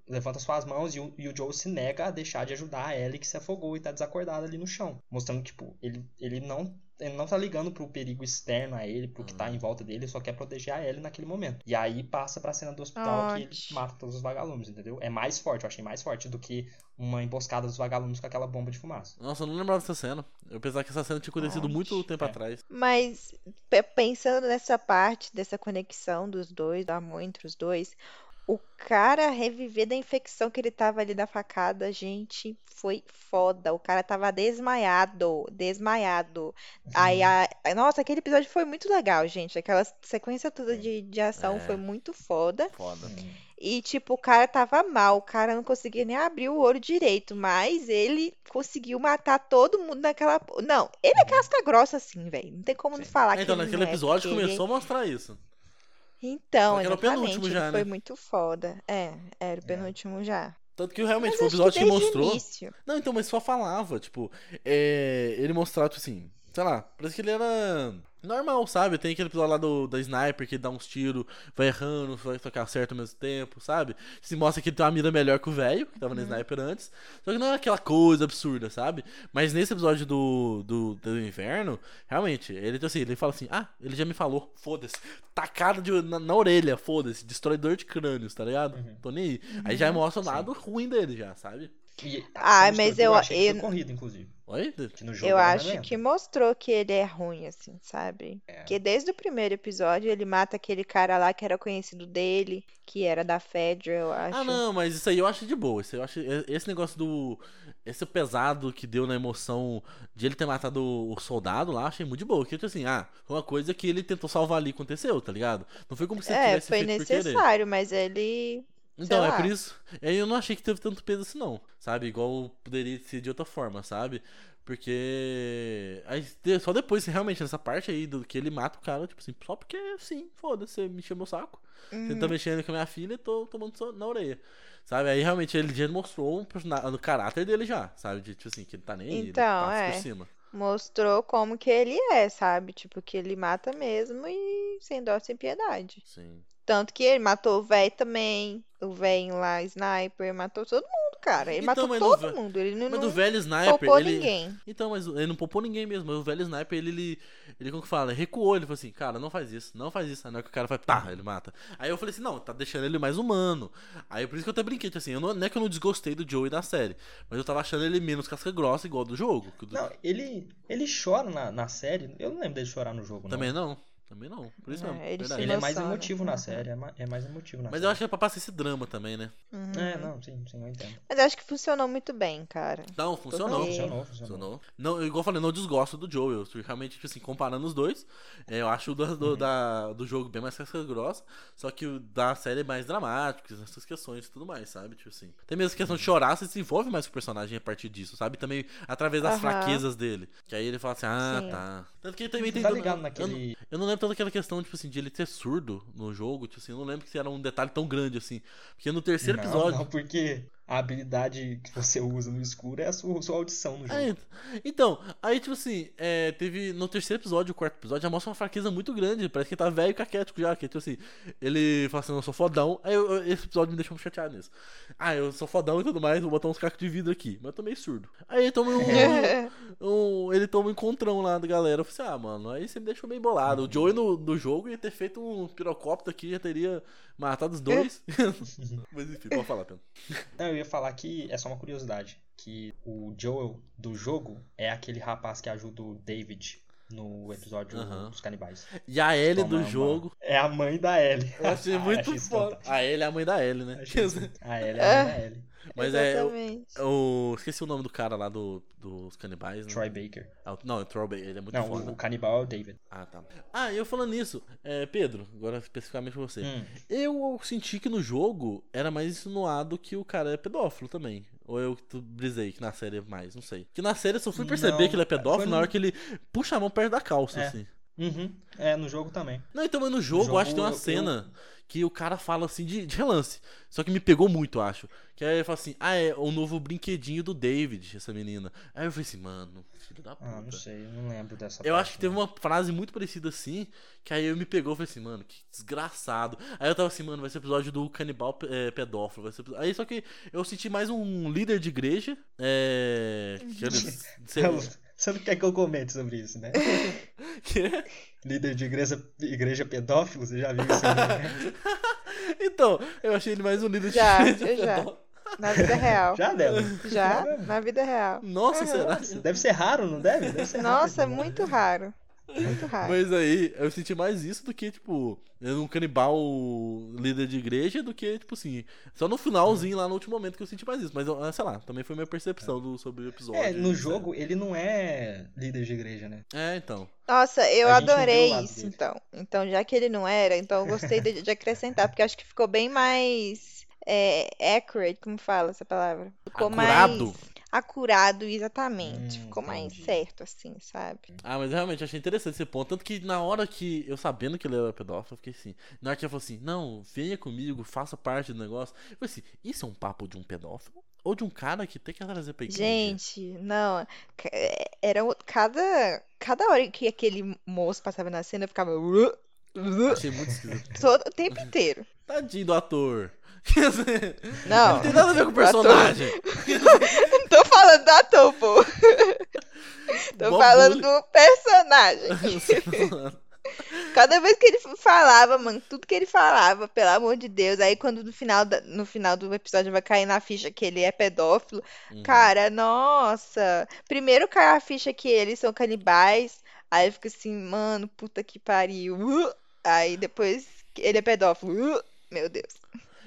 levanta suas mãos e o, e o Joe se nega a deixar de ajudar a Ellie que se afogou e tá desacordada ali no chão. Mostrando que, tipo, ele, ele não. Ele não tá ligando pro perigo externo a ele, pro que tá em volta dele, ele só quer proteger a Ellie naquele momento. E aí passa pra cena do hospital que ele mata todos os vagalumes, entendeu? É mais forte, eu achei mais forte do que uma emboscada dos vagalumes com aquela bomba de fumaça. Nossa, eu não lembrava dessa cena. Eu pensava que essa cena tinha acontecido muito tempo É. atrás. Mas pe- pensando nessa parte dessa conexão dos dois, do amor entre os dois, o cara reviver da infecção que ele tava ali da facada, gente, foi foda. O cara tava desmaiado, desmaiado. Aí, a... nossa, aquele episódio foi muito legal, gente. Aquela sequência toda de, de ação É. foi muito foda. Foda. E, tipo, o cara tava mal, o cara não conseguia nem abrir o olho direito, mas ele conseguiu matar todo mundo naquela. Não, ele é casca grossa, assim, velho. Não tem como não Sim. falar É, que então, ele naquele não é, episódio porque ele- começou a mostrar isso. Então, que era o penúltimo já, foi né? muito foda. É, era o É. penúltimo já. Tanto que realmente Mas foi o episódio que, o mostrou. início. Não, então, mas só falava, tipo, é, ele mostrava, tipo assim, sei lá, parece que ele era normal, sabe? Tem aquele episódio lá do, da sniper que dá uns tiros, vai errando, vai tocar certo ao mesmo tempo, sabe? Se mostra que ele tem uma mira melhor que o velho, que tava Uhum. na sniper antes. Só que não é aquela coisa absurda, sabe? Mas nesse episódio do, do, do inverno, realmente, ele, assim, ele fala assim, ah, ele já me falou, foda-se. Tacada de, na, na orelha, foda-se, destruidor de crânios, tá ligado? Uhum. Tô nem aí. Aí já mostra o lado ruim dele já, sabe? E, Ah, como mas estudo, eu- achei que eu- foi corrido, inclusive. Oi? Que no jogo Eu acho que mostrou que ele é ruim, assim, sabe? É. Porque desde o primeiro episódio ele mata aquele cara lá que era conhecido dele, que era da Fedra, eu acho. Ah, não, mas isso aí eu acho de boa. Isso aí eu acho, esse negócio do. Esse pesado que deu na emoção de ele ter matado o soldado lá, achei muito de boa. Porque, tipo assim, ah, foi uma coisa que ele tentou salvar ali aconteceu, tá ligado? Não foi como se ele É, tivesse foi feito por querer. necessário, mas ele. Então, é por isso. Aí eu não achei que teve tanto peso assim, não. Sabe? Igual poderia ser de outra forma, sabe? Porque. Só depois, realmente, nessa parte aí do que ele mata o cara, tipo assim, só porque sim, foda-se, você me encheu meu saco. Você Uhum. tá mexendo com a minha filha e tô tomando na orelha. Sabe? Aí realmente ele já mostrou um no caráter dele já, sabe? De, tipo assim, que ele tá nem aí, ele Então, passa é. por cima. Mostrou como que ele é, sabe? Tipo, que ele mata mesmo e sem dó, sem piedade. Sim. Tanto que ele matou o véi também, o véio lá, sniper, matou todo mundo, cara. Ele Então, matou no todo vé- mundo. Ele não, Mas não o velho sniper, poupou ele. ninguém. Então, mas ele não poupou ninguém mesmo. mas O velho sniper, ele, ele, ele como que fala? Recuou, ele falou assim, cara, não faz isso, não faz isso. Aí na hora que o cara vai, pá, ele mata. Aí eu falei assim, não, tá deixando ele mais humano. Aí por isso que eu até brinquei, tipo assim, eu não, não é que eu não desgostei do Joey da série, mas eu tava achando ele menos casca grossa, igual do jogo. do- Não, ele, ele chora na, na série. Eu não lembro dele chorar no jogo, não. Também não, também não. Por isso É, mesmo, ele se verdade. Ele é mais emotivo na Uhum. série. É, é mais emotivo na Mas série. eu acho que é pra passar esse drama também, né? Uhum. É, não, sim, sim, eu entendo. Mas acho que funcionou muito bem, cara. Não, funcionou. Porque- Funcionou, funcionou. Funcionou. Não, igual eu falei, não desgosto do Joel. Eu, realmente, tipo assim, comparando os dois, é, eu acho o do, do, da- do jogo bem mais casca grossa, só que o da série é mais dramático, essas questões e tudo mais, sabe? Tipo assim. Tem mesmo a questão de chorar, você se envolve mais com o personagem a partir disso, sabe? Também através das Aham. fraquezas dele. Que aí ele fala assim, ah, Sim. tá. Tanto que ele também Você tem. tá eu- ligado eu, naquele. eu não lembro toda aquela questão, tipo assim, de ele ter surdo no jogo, tipo assim, eu não lembro que era um detalhe tão grande assim. Porque no terceiro não, episódio. Não, porque a habilidade que você usa no escuro é a sua, sua audição no jogo. É, então, aí, tipo assim, é, teve no terceiro episódio, o quarto episódio, já mostra uma fraqueza muito grande. Parece que ele tá velho e caquético já. Que, tipo assim, ele fala assim: eu sou fodão. Aí eu- eu- esse episódio me deixou muito chateado nisso. Ah, eu sou fodão e tudo mais, vou botar uns cacos de vidro aqui. Mas eu tô meio surdo. Aí ele toma um, um- ele toma um encontrão lá da galera. Eu falei assim: ah, mano, aí você me deixou meio bolado. O Joey no, no jogo ia ter feito um pirocóptero aqui, já teria matado os dois. Mas enfim, pode falar, Pedro. Não, eu ia falar que é só uma curiosidade. Que o Joel do jogo é aquele rapaz que ajuda o David no episódio Aham. dos canibais. E a Ellie Toma do uma- jogo. É a mãe da Ellie. Eu achei muito isso foda. A Ellie é a mãe da Ellie, né? Achei A Ellie é a mãe da Ellie. Mas é. Eu, Exatamente. eu esqueci o nome do cara lá do, dos canibais, né? Troy Baker. Ah, o- Não, é Troy Baker, ele é muito Não, foda. o, o canibal é o David. Ah, tá. Ah, eu falando nisso, é, Pedro, agora especificamente pra você. Hum. Eu senti que no jogo era mais insinuado que o cara é pedófilo também. Ou eu tu brisei que na série é mais, não sei. Que na série eu só fui perceber Não, que ele é pedófilo foi na no- hora que ele puxa a mão perto da calça, É. assim. Uhum. É, no jogo também. Não, então, mas no jogo, eu jogo, acho que tem uma eu- cena que o cara fala assim de, de relance. Só que me pegou muito, eu acho. Que aí ele fala assim: Ah, é o novo brinquedinho do David, essa menina. Aí eu falei assim, mano, filho da puta. Ah, não sei, eu não lembro dessa Eu parte, acho que teve não. uma frase muito parecida assim, que aí eu me pegou e falei assim, mano, que desgraçado. Aí eu tava assim, mano, vai ser episódio do canibal é, pedófilo. Vai ser... Aí só que eu senti mais um líder de igreja. É. Que eles. Então, Você não quer que eu comente sobre isso, né? Que- Líder de igreja, igreja pedófilo, você já viu isso? né? Então, eu achei ele mais um líder de Já, igreja eu já. pedófilo. Na vida real. já dela. Já, na vida real. Nossa, será? Nossa, deve ser raro, não deve? Deve ser raro. Nossa, é muito raro. Muito raro. Mas aí, eu senti mais isso do que, tipo, um canibal líder de igreja do que, tipo assim, só no finalzinho, lá no último momento que eu senti mais isso. Mas, eu- sei lá, também foi minha percepção do, sobre o episódio. É, no jogo ele não é líder de igreja, né? É, então. Nossa, eu A adorei isso, dele. então. Então, já que ele não era, então eu gostei de, de acrescentar, porque acho que ficou bem mais é, accurate, como fala essa palavra? Ficou Acurado? mais acurado, exatamente. Hum, Ficou mais entendi. certo, assim, sabe? Ah, mas eu realmente achei interessante esse ponto. Tanto que na hora que eu sabendo que ele era pedófilo, eu fiquei assim. Na hora que ele falou assim, não, venha comigo, faça parte do negócio. Eu falei assim, isso é um papo de um pedófilo? Ou de um cara que tem que trazer pra igreja? Gente, não. é, Era cada, cada hora que aquele moço passava na cena, eu ficava. Achei muito esquisito. todo o tempo inteiro. Tadinho do ator. Não, não tem nada a ver com o personagem. tô falando do ator, pô. Tô falando bullying. do personagem. Cada vez que ele falava, mano, tudo que ele falava, pelo amor de Deus. Aí quando no final, da- no final do episódio vai cair na ficha que ele é pedófilo, Uhum. cara, nossa. Primeiro cai a ficha que eles são canibais. Aí fica assim, mano, puta que pariu. Uh! Aí depois ele é pedófilo. Uh! Meu Deus.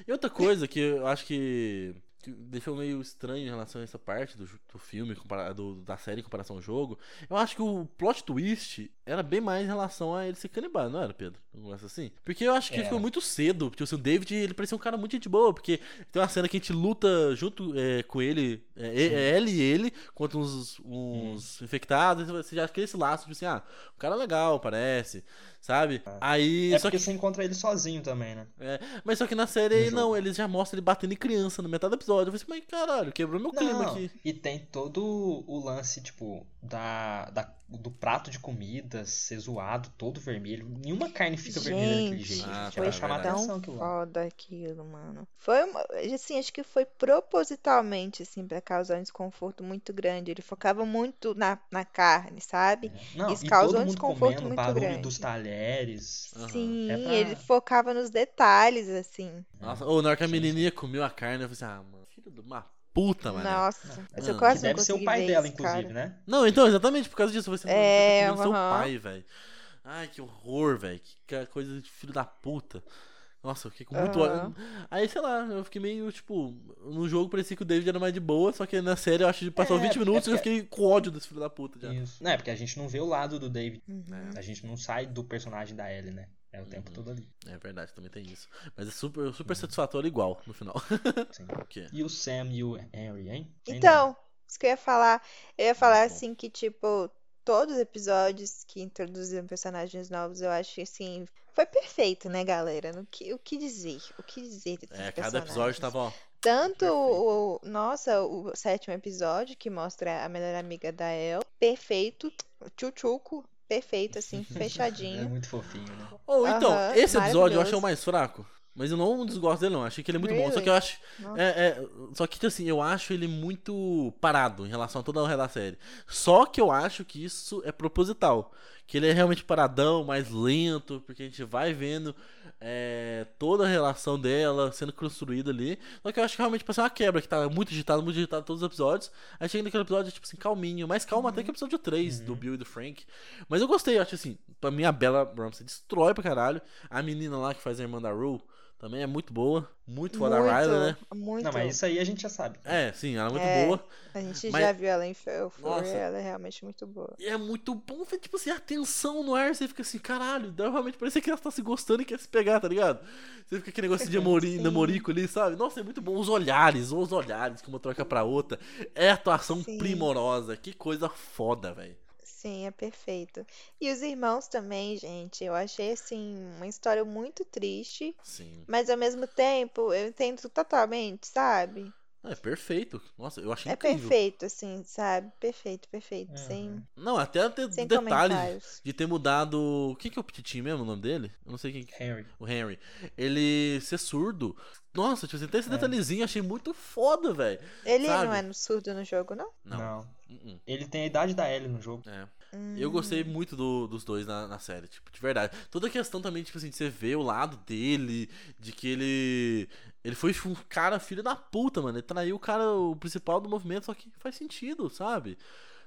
E outra coisa que eu acho que deixou meio estranho em relação a essa parte do, do filme, do- da série em comparação ao jogo, eu acho que o plot twist era bem mais em relação a ele ser canibal, não era, Pedro? Um negócio assim? Porque eu acho que Era. ficou muito cedo. Tipo assim, o David, ele parecia um cara muito gente boa, porque tem uma cena que a gente luta junto é, com ele, é, é ela e ele, contra uns, uns infectados, e você já cria esse laço, tipo assim, ah, um cara legal, parece, sabe? Aí, É só porque que você encontra ele sozinho também, né? é, mas só que na série, não, eles já mostram ele batendo em criança no metade do episódio. Eu falei assim, mas caralho, quebrou meu clima Não, aqui. e tem todo o lance, tipo, da, da- do prato de comida ser zoado, todo vermelho. Nenhuma carne fica vermelha daquele Gente, jeito. Ah, gente. tá, Era é chamar verdade. atenção Tão aquilo lá. foda aquilo, mano. Foi uma, assim, acho que foi propositalmente, assim, pra causar um desconforto muito grande. Ele focava muito na, na carne, sabe? Não, Isso e causou todo um desconforto comendo, muito barulho grande. dos talheres. Aham. Sim, É pra- ele focava nos detalhes, assim. Nossa, ou na hora que a menininha comeu a carne, eu falei assim, ah, mano, filho de uma puta, mano. Nossa, mas eu Não, quase Que não deve ser o pai dela, isso, inclusive, cara. né? Não, então, exatamente por causa disso. Eu assim, É, você tá comendo seu pai, velho. Ai, que horror, velho. Que coisa de filho da puta. Nossa, eu fiquei com muito ódio. Aí, sei lá, eu fiquei meio, tipo, no jogo parecia que o David era mais de boa, só que na série eu acho que passou É, 20 minutos e é eu fiquei com ódio desse filho da puta já. Isso. Não, é porque a gente não vê o lado do David. Uhum. A gente não sai do personagem da Ellie, né? É o tempo Uhum. todo ali. É verdade, também tem isso. Mas é super, super satisfatório igual no final. Sim. O? E o Sam e o Henry, hein? Então, isso que eu ia falar. Eu ia falar Muito bom. assim que, tipo, todos os episódios que introduziram personagens novos, eu acho que assim, foi perfeito, né, galera? No que, o que dizer? O que dizer desses É, cada episódio tava, ó, Tanto o, nossa, o sétimo episódio, que mostra a melhor amiga da El, perfeito, tchutchuco, perfeito, assim, É fechadinho. muito fofinho, né? Ou então, esse episódio eu achei o mais fraco. Mas eu não desgosto dele, não. Achei que ele é muito bom. Só Really? que eu acho. É, é, só que, assim, eu acho ele muito parado em relação a toda a resto da série. Só que eu acho que isso é proposital. Que ele é realmente paradão, mais lento, porque a gente vai vendo é, toda a relação dela sendo construída ali. Só que eu acho que realmente ser uma quebra, que tá muito digitado, muito digitado todos os episódios. Aí chega naquele episódio, tipo assim, calminho, mais calmo até que o episódio 3 do Bill e do Frank. Mas eu gostei, eu acho assim, pra mim a Bella Ramsey destrói pra caralho. A menina lá que faz a irmã da Rue também é muito boa. Muito foda a Riley, né? muito. Não, mas isso aí a gente já sabe. É, sim, ela é muito É. boa. A gente mas- já viu ela em Euphoria, ela é realmente muito boa. E é muito bom tipo assim, a tensão no ar. Você fica assim, caralho, realmente parece que ela tá se gostando e quer se pegar, tá ligado? Você fica aquele negócio de amori, Sim. namorico ali, sabe? Nossa, é muito bom. Os olhares, os olhares que uma troca pra outra. É atuação Sim. primorosa. Que coisa foda, velho. Sim, é perfeito. E os irmãos também, gente, eu achei assim uma história muito triste, Sim. mas ao mesmo tempo eu entendo totalmente, sabe? É perfeito. Nossa, eu achei É incrível. perfeito, assim, sabe? Perfeito, perfeito. Uhum. Sem, Não, até ter sem detalhes comentários. de ter mudado. O que, que é o Petitinho mesmo, o nome dele? Eu não sei quem. Henry. O Henry. Ele ser surdo. Nossa, tipo assim, tem esse É. detalhezinho, achei muito foda, velho. Ele sabe? não é no surdo no jogo, não? Não. Não. Uh-uh. Ele tem a idade da Ellie no jogo. É. Hum, Eu gostei muito do- dos dois na, na série, tipo, de verdade. Toda a questão também, tipo assim, de você ver o lado dele, de que ele. Ele foi um cara filho da puta, mano. Ele traiu o cara, o principal do movimento, só que faz sentido, sabe?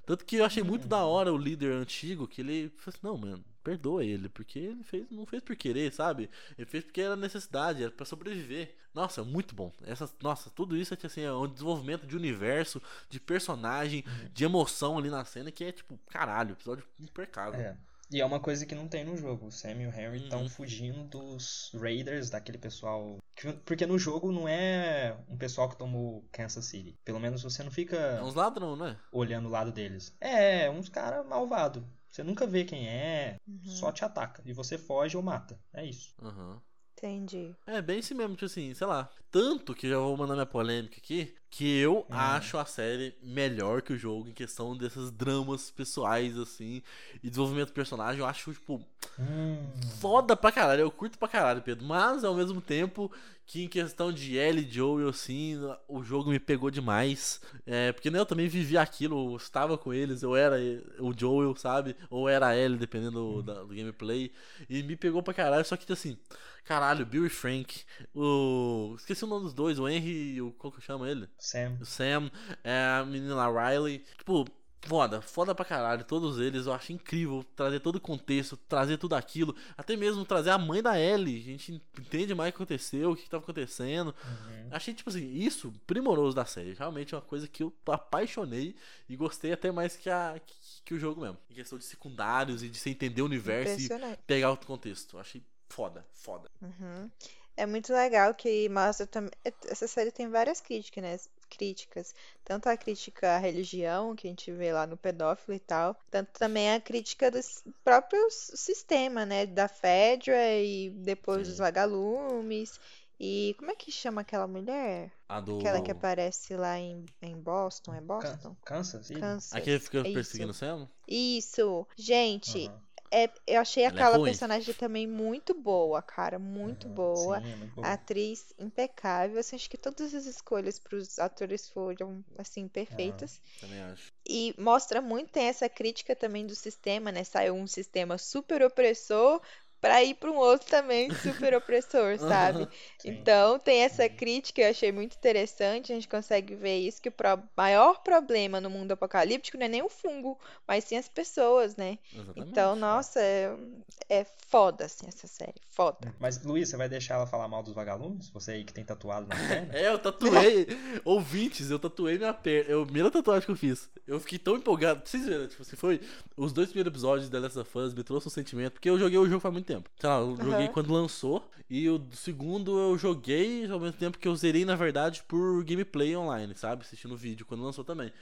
Tanto que eu achei muito da hora o líder antigo, que ele falou assim, não, mano, perdoa ele, porque ele fez, não fez por querer, sabe? Ele fez porque era necessidade, era pra sobreviver. Nossa, muito bom. Essa, nossa, tudo isso é tipo assim, é um desenvolvimento de universo, de personagem, de emoção ali na cena, que é tipo, caralho, episódio impecável. É. E é uma coisa que não tem no jogo. O Sam e o Henry estão Uhum. fugindo dos Raiders, daquele pessoal. que- Porque no jogo não é um pessoal que tomou Kansas City. Pelo menos você não fica É uns ladrão, né? olhando o lado deles. É, uns caras malvados. Você nunca vê quem é, Uhum. só te ataca. E você foge ou mata. É isso. Aham. Entendi. É bem assim mesmo, tipo assim, sei lá. Tanto que já vou mandar minha polêmica aqui, que eu Hum. acho a série melhor que o jogo em questão desses dramas pessoais, assim, e desenvolvimento do personagem. Eu acho, tipo, Hum. foda pra caralho. Eu curto pra caralho, Pedro. Mas, ao mesmo tempo, que em questão de Ellie e Joel, assim, o jogo me pegou demais. É, porque né, eu também vivi aquilo, eu estava com eles, eu era o Joel, sabe? Ou era a Ellie, dependendo do, da- do gameplay. E me pegou pra caralho, só que assim, caralho, Bill e Frank, o. Esqueci o nome dos dois, o Henry e o. Qual que eu chamo ele? Sam. O Sam, é, a menina Riley. Tipo, foda, foda pra caralho. Todos eles, eu acho incrível trazer todo o contexto, trazer tudo aquilo. Até mesmo trazer a mãe da Ellie. A gente entende mais o que aconteceu, o que, que tava acontecendo. Uhum. Achei, tipo assim, isso primoroso da série. Realmente é uma coisa que eu apaixonei e gostei até mais que, a, que, que o jogo mesmo. Em questão de secundários e de você entender o universo e pegar o contexto. Achei foda, foda. Uhum. É muito legal que mostra também. Essa série tem várias críticas, né? Críticas. Tanto a crítica à religião, que a gente vê lá no pedófilo e tal, tanto também a crítica do próprio sistema, né? Da Fedra e depois Sim. dos vagalumes. E como é que chama aquela mulher? A do. Aquela que aparece lá em, em Boston, é Can- Boston? Kansas City? Kansas. Aquele que fica Isso. perseguindo o Sam? Isso. Gente, Aham. É, eu achei Ela é aquela ruim? personagem também muito boa, cara. Muito Aham. boa. Sim, é muito boa. Atriz impecável. Assim, acho que todas as escolhas para os atores foram, assim, perfeitas. Também acho. E mostra muito, tem essa crítica também do sistema, né? Saiu um sistema super opressor para ir para um outro também super opressor, sabe? Então, tem essa crítica, eu achei muito interessante. A gente consegue ver isso, que o pro- maior problema no mundo apocalíptico não é nem o fungo, mas sim as pessoas, né? Exatamente. Então, nossa, é, é foda, assim, essa série. Foda. Mas, Luiz, você vai deixar ela falar mal dos vagalumes? Você aí que tem tatuado na perna? É, eu tatuei. Ouvintes, eu tatuei minha perna. É a primeira tatuagem que eu fiz. Eu fiquei tão empolgado. Pra Vocês viram, tipo assim, foi. Os dois primeiros episódios da Last of Us me trouxe um sentimento. Porque eu joguei o jogo faz muito tempo. Sei lá, eu joguei Aham. quando lançou. E o segundo eu joguei ao mesmo tempo que eu zerei, na verdade, por gameplay online, sabe? Assistindo vídeo quando lançou também.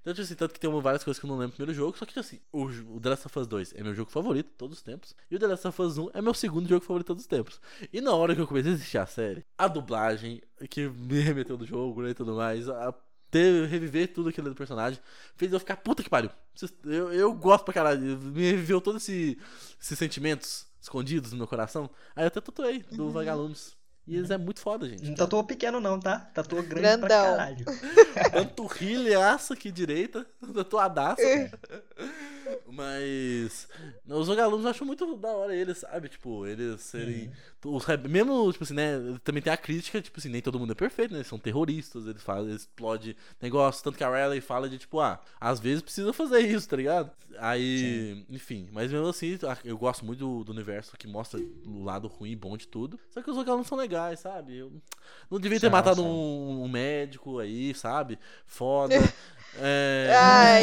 Então, tipo assim, tanto que tem várias coisas que eu não lembro do primeiro jogo, só que, tipo assim, o, o The Last of Us 2 é meu jogo favorito todos os tempos, e o The Last of Us 1 é meu segundo jogo favorito todos os tempos. E na hora que eu comecei a assistir a série, a dublagem, que me remeteu do jogo né, e tudo mais, a ter, reviver tudo aquilo do personagem, fez eu ficar puta que pariu. Eu, eu gosto pra caralho, me reviveu todos esse, esses sentimentos escondidos no meu coração. Aí eu até tatuei do uhum. Vagalumes. E eles é muito foda, gente. Não tatuou pequeno, não, tá? Tatuou grande Grandão. pra caralho. Panturrilhaça aqui direita, tatuadaça. Mas. Os vagalumes eu acho muito da hora eles, sabe? Tipo, eles serem. Uhum. Os, mesmo, tipo assim, né? Também tem a crítica, tipo assim, nem todo mundo é perfeito, né? Eles são terroristas, eles fazem, eles explodem negócio. Tanto que a Riley fala de, tipo, ah, às vezes precisa fazer isso, tá ligado? Aí, Sim. enfim, mas mesmo assim, eu gosto muito do, do, universo que mostra o lado ruim e bom de tudo. Só que os vagalumes são legais, sabe? Eu não devia ter matado um, um médico aí, sabe? Foda. É... Ai,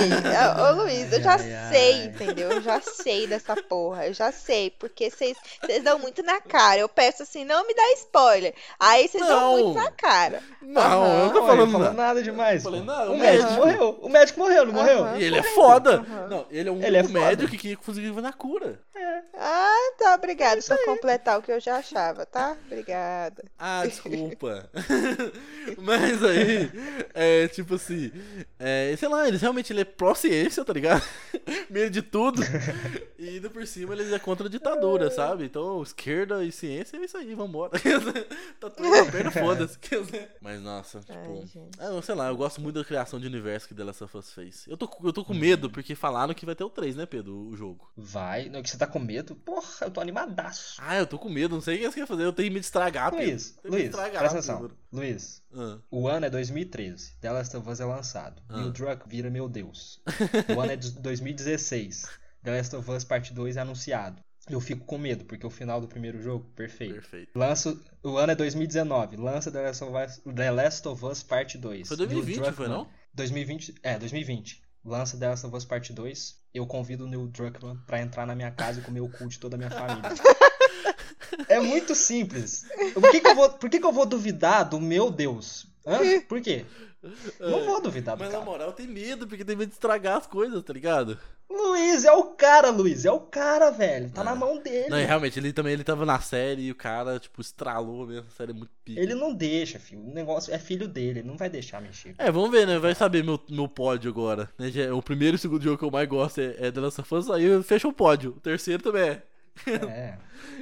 ô Luiz, eu já ai, sei, ai. entendeu? Eu já sei dessa porra, eu já sei, porque vocês dão muito na cara. Eu peço assim, não me dá spoiler. Aí vocês dão muito na cara. Não, uhum. eu não tô falando nada. nada demais. Falei, não, o médico uhum. morreu. O médico morreu, não uhum. morreu? E ele é foda. Não, ele é um ele é médico foda. que conseguiu na cura. É. Ah, tá, obrigada por completar o que eu já achava, tá? Obrigada. Ah, desculpa. Mas aí, é tipo assim, é, sei lá, eles realmente ele é pró-ciência, tá ligado? Meio de tudo. E ainda por cima ele é contra a ditadura, sabe? Então, esquerda e ciência é isso aí, vambora. tá tudo na perna, foda-se. Mas nossa, tipo. Ai, é, sei lá, eu gosto muito da criação de universo que The Last of Us fez. Eu tô, eu tô com medo, porque falaram que vai ter o 3, né, Pedro? O jogo. Vai. Não, que você tá com medo. Porra, eu tô animadaço. Ah, eu tô com medo, não sei o que você quer fazer. Eu tenho medo de estragar, Luiz, Luiz, estragar, presta atenção. Luiz, ah. o ano é 2013. The Last of Us é lançado. Ah. E o Drunk vira meu Deus. o ano é de 2016. The Last of Us Parte 2 é anunciado. Eu fico com medo, porque o final do primeiro jogo, perfeito. Perfeito. Lanço, o ano é 2019. Lança The Last of Us, The Last of Us Parte 2. Foi 2020, foi não? 2020, é, 2020 lança The Last of Us Part 2, eu convido o Neil Druckmann pra entrar na minha casa e comer o cu de toda a minha família. é muito simples. Por que, que, eu, vou, por que, que eu vou duvidar do meu Deus? Hã? Por quê? Não vou duvidar do Mas cara. na moral tem medo, porque tem medo de estragar as coisas, tá ligado? Luiz, é o cara, Luiz. É o cara, velho. Tá é. na mão dele. Não, realmente, ele também ele tava na série e o cara, tipo, estralou mesmo. A série é muito pica. Ele não deixa, filho. O negócio é filho dele. Ele não vai deixar mexer. É, vamos ver, né? Vai saber meu, meu pódio agora. Né? O primeiro e o segundo jogo que eu mais gosto é, é The Last of Us. Aí fecha o pódio. O terceiro também é. É.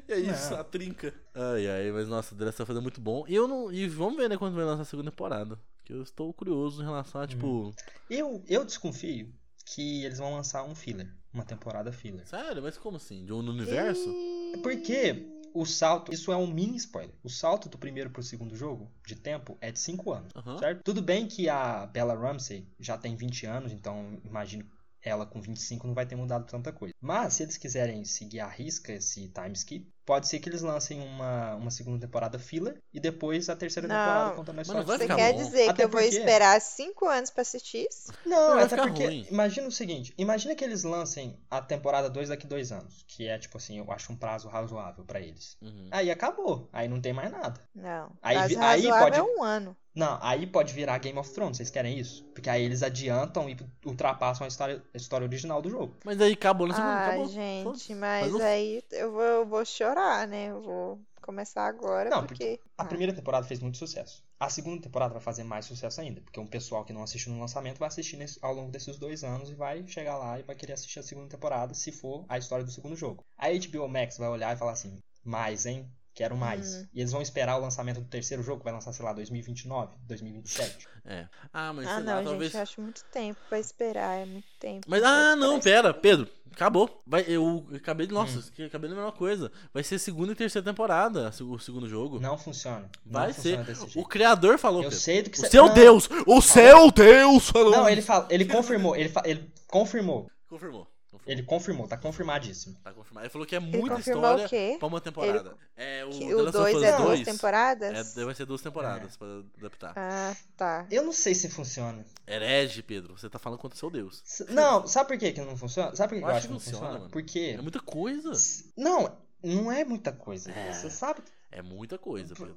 e é isso, a trinca. Ai, ai, mas nossa, The Last of Us é muito bom. E, eu não, e vamos ver, né, quando vai lançar a segunda temporada. Que eu estou curioso em relação a, tipo. Hum. Eu, eu desconfio que eles vão lançar um filler. Uma temporada filler. Sério? Mas como assim? De um universo? E... Porque o salto, isso é um mini spoiler. O salto do primeiro pro segundo jogo, de tempo, é de 5 anos, uhum. certo? Tudo bem que a Bella Ramsey já tem 20 anos, então imagino ela com 25 não vai ter mudado tanta coisa. Mas se eles quiserem seguir a risca esse time skip, pode ser que eles lancem uma, uma segunda temporada filler e depois a terceira não, temporada contando a história. Você quer bom. dizer até que eu porque... vou esperar 5 anos para assistir isso? Não, não até porque ruim. imagina o seguinte, imagina que eles lancem a temporada 2 daqui dois anos, que é tipo assim, eu acho um prazo razoável para eles. Uhum. Aí acabou, aí não tem mais nada. Não. Aí, prazo aí pode é um ano. Não, aí pode virar Game of Thrones, vocês querem isso? Porque aí eles adiantam e ultrapassam a história, a história original do jogo. Mas aí acabou segunda, ah, acabou. gente, mas aí eu vou, eu vou chorar, né? Eu vou começar agora não, porque... porque... a primeira temporada fez muito sucesso. A segunda temporada vai fazer mais sucesso ainda, porque um pessoal que não assistiu no lançamento vai assistir nesse, ao longo desses dois anos e vai chegar lá e vai querer assistir a segunda temporada se for a história do segundo jogo. A HBO Max vai olhar e falar assim, mais, hein? Quero mais. Uhum. E eles vão esperar o lançamento do terceiro jogo, que vai lançar, sei lá, 2029, 2027. É. Ah, mas ah, sei não, lá, gente, talvez... eu acho muito tempo pra esperar, é muito tempo. Mas, ah, não, pera, Pedro, acabou. Vai, eu acabei de. Nossa, hum. acabei de mesma coisa. Vai ser segunda e terceira temporada o segundo jogo. Não funciona. Vai não ser. O criador falou. Eu Pedro. sei do que O seu não. Deus! O seu Deus falou! Não, ele, fala, ele confirmou. Ele, fa, ele confirmou. Confirmou. Ele confirmou, tá confirmadíssimo. Tá confirmado. Ele falou que é muita história pra uma temporada. Ele... É, o que o 2 é duas temporadas? É, vai ser duas temporadas é. pra adaptar. Ah, tá. Eu não sei se funciona. Herege, Pedro. Você tá falando contra o seu Deus. Não, sabe por que que não funciona? Sabe por que eu, eu acho que não funciona? funciona? Porque... É muita coisa. Não, não é muita coisa. É. Você sabe... É muita coisa, Pedro.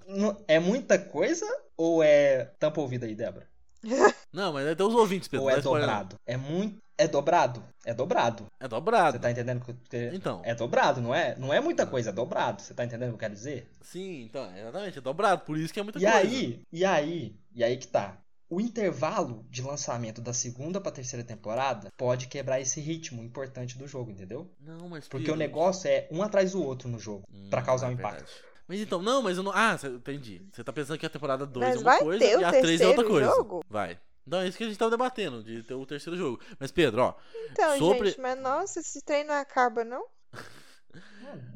É muita coisa ou é tampa ouvida aí, Débora? Não, mas até os ouvintes, Pedro. Ou é spoiler dobrado? É muito. É dobrado? É dobrado. É dobrado. Você tá entendendo o que Então. É dobrado, não é? Não é muita coisa, é dobrado. Você tá entendendo o que eu quero dizer? Sim, então, exatamente, é dobrado, por isso que é muita E coisa. aí, e aí, e aí que tá. O intervalo de lançamento da segunda pra terceira temporada pode quebrar esse ritmo importante do jogo, entendeu? Não, mas Porque o negócio é um atrás do outro no jogo, Hum, pra causar um é impacto. verdade. Mas então, não, mas eu não. Ah, entendi. Você tá pensando que a temporada 2 é uma vai coisa e a 3 é outra coisa. jogo? Vai. Não, é isso que a gente tava debatendo, de ter o terceiro jogo. Mas, Pedro, ó. Então, Sobre- gente, mas nossa, esse trem não acaba, não?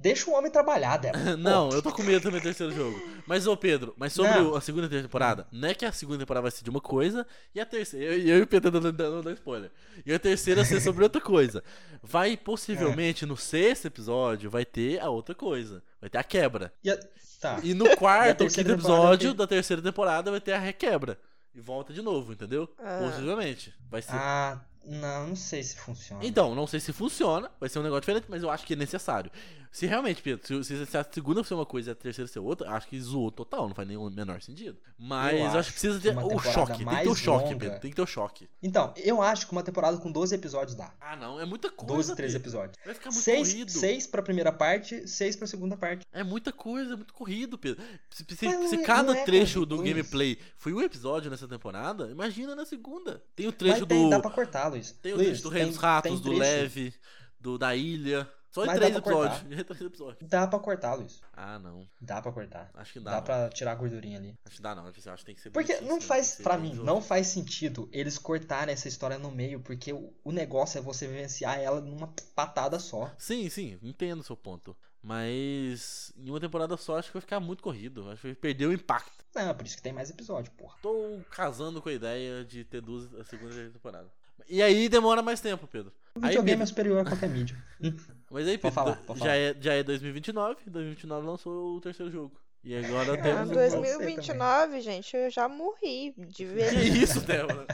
Deixa o homem trabalhar, Débora. Não, eu tô com medo também do terceiro jogo. Mas, ô Pedro, mas sobre Não. a segunda temporada, não é que a segunda temporada vai ser de uma coisa e a terceira. Eu, eu e o Pedro dando, dando, dando spoiler. E a terceira ser sobre outra coisa. Vai possivelmente no sexto episódio vai ter a outra coisa. Vai ter a quebra. E a- Tá. E no quarto ou quinto episódio da terceira temporada vai ter a requebra. E volta de novo, entendeu? Ah. Possivelmente. Vai ser. Ah, não, não sei se funciona. Então, não sei se funciona, vai ser um negócio diferente, mas eu acho que é necessário. Se realmente, Pedro, se, se a segunda ser uma coisa e a terceira ser outra, acho que zoou total, não faz nenhum menor sentido. Mas eu acho, acho que precisa ter o choque. Tem que ter o choque, longa- Pedro. Tem que ter o choque. Então, eu acho que uma temporada com 12 episódios dá. Ah, não, é muita coisa. 12, 13 Pedro. episódios. Vai ficar muito Seis, corrido. seis pra primeira parte, seis pra segunda parte. É muita coisa, é muito corrido, Pedro. Se, se- não se é- cada é trecho do gameplay foi um episódio nessa temporada, imagina na segunda. Tem o trecho tem, do. dá pra cortar, Luiz. Tem o Luiz, do Rei dos Ratos, do. Leve, do da Ilha. Só em Mas três dá pra episódios. três episódios. Dá pra cortar, Luiz. Ah, não. Dá pra cortar. Acho que dá. Dá, não. pra tirar a gordurinha ali. Acho que dá não. Acho que tem que ser Porque não tem faz, pra mim, não faz sentido eles cortarem essa história no meio, porque o, o negócio é você vivenciar ela numa patada só. Sim, sim, entendo o seu ponto. Mas em uma temporada só acho que vai ficar muito corrido. Acho que vai perder o impacto. Não, por isso que tem mais episódio, porra. Tô casando com a ideia de ter duas a segunda temporada. E aí demora mais tempo, Pedro. O Aí, videogame é Pedro, superior a qualquer mídia. mas aí, Pedro, falar, já, falar. é, já é 2029, 2029 lançou o terceiro jogo. E agora Ah, temos. dois- 2029, gente, eu já morri de Que ver. isso, Débora?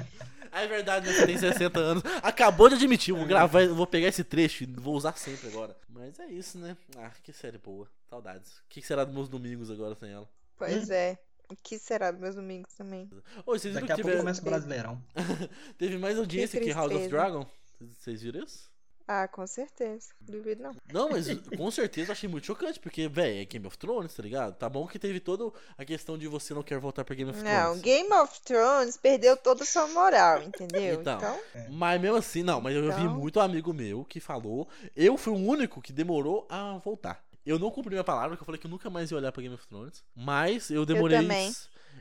Ah, é verdade, né? Você tem 60 anos. Acabou de admitir, vou gravar, vou pegar esse trecho e vou usar sempre agora. Mas é isso, né? Ah, que série boa. Saudades. O que que será dos meus domingos agora sem ela? Pois é. O que será dos meus domingos também? Ô, vocês viram Daqui a que pouco tiver- começa o Brasileirão. teve mais audiência que, House of. Dragon? Vocês viram isso? Ah, com certeza. Duvido não. Não, mas com certeza eu achei muito chocante, porque, velho, é Game of Thrones, tá ligado? Tá bom que teve toda a questão de você não quer voltar pra Game of Não, Thrones. Game of Thrones perdeu toda a sua moral, entendeu? Então. Então, Mas mesmo assim, não, mas eu vi Então. muito amigo meu que falou. Eu fui o único que demorou a voltar. Eu não cumpri minha palavra, que eu falei que eu nunca mais ia olhar pra Game of Thrones. Mas eu demorei. também.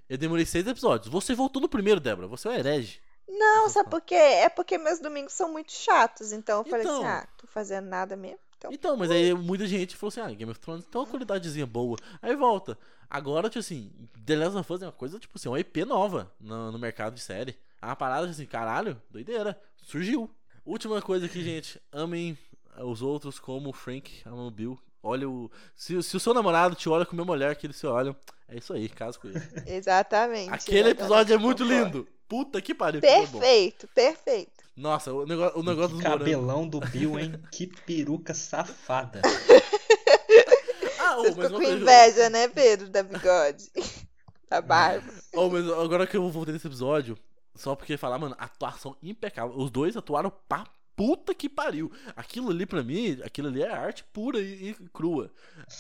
Eu demorei seis episódios. Você voltou no primeiro, Débora. Você é um herege. não, sabe por quê? É porque meus domingos são muito chatos. Então eu falei Então. assim: ah, tô fazendo nada mesmo. Então, Então, mas aí muita gente falou assim: ah, Game of Thrones tem uma qualidadezinha boa. Aí volta. Agora, tipo assim, The Last of Us é uma coisa, tipo assim, uma IP nova no, no mercado de série. É uma parada assim, caralho, doideira. Surgiu. Última coisa aqui, gente. Amem os outros como o Frank ama o Bill. Olha o. Se, se o seu namorado te olha com a mesma mulher que eles se olham, é isso aí, caso com ele. exatamente. Aquele episódio é muito lindo. Puta que pariu. bom. Perfeito, perfeito. Nossa, o negócio, o negócio Que dos morangos. cabelão do Bill, hein? Que peruca safada. Ah, Você ficou uma com inveja, né, Pedro, da bigode? Da barba. Oh, mas agora que eu voltei nesse episódio, só porque falar, mano, atuação impecável. Os dois atuaram pra puta que pariu. Aquilo ali, pra mim, aquilo ali é arte pura e, e crua.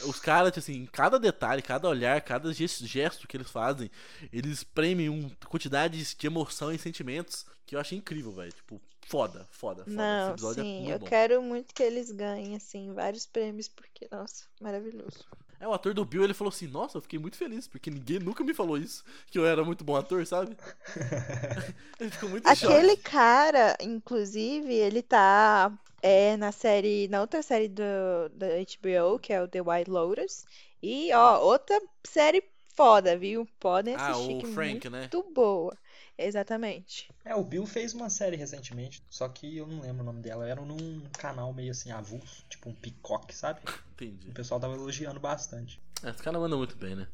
Os caras, tipo assim, cada detalhe, cada olhar, cada ges- gesto que eles fazem, eles premem uma quantidade de emoção e sentimentos que eu achei incrível, velho. Tipo, foda, foda, foda. Não, é sim, muito eu bom. quero muito que eles ganhem, assim, vários prêmios, porque, nossa, maravilhoso. É, o ator do Bill, ele falou assim, nossa, eu fiquei muito feliz, porque ninguém nunca me falou isso, que eu era muito bom ator, sabe? ele ficou muito Aquele choque. cara, inclusive, ele tá é, na série, na outra série do, da HBO, que é o The White Lotus. E, ó, outra série foda, viu? Podem Ah, assistir, o que é Frank, né? muito boa. Exatamente. É, o Bill fez uma série recentemente, só que eu não lembro o nome dela. Era num canal meio assim avulso, tipo um picoque, sabe? Entendi. O pessoal tava elogiando bastante. É, esse cara manda muito bem, né?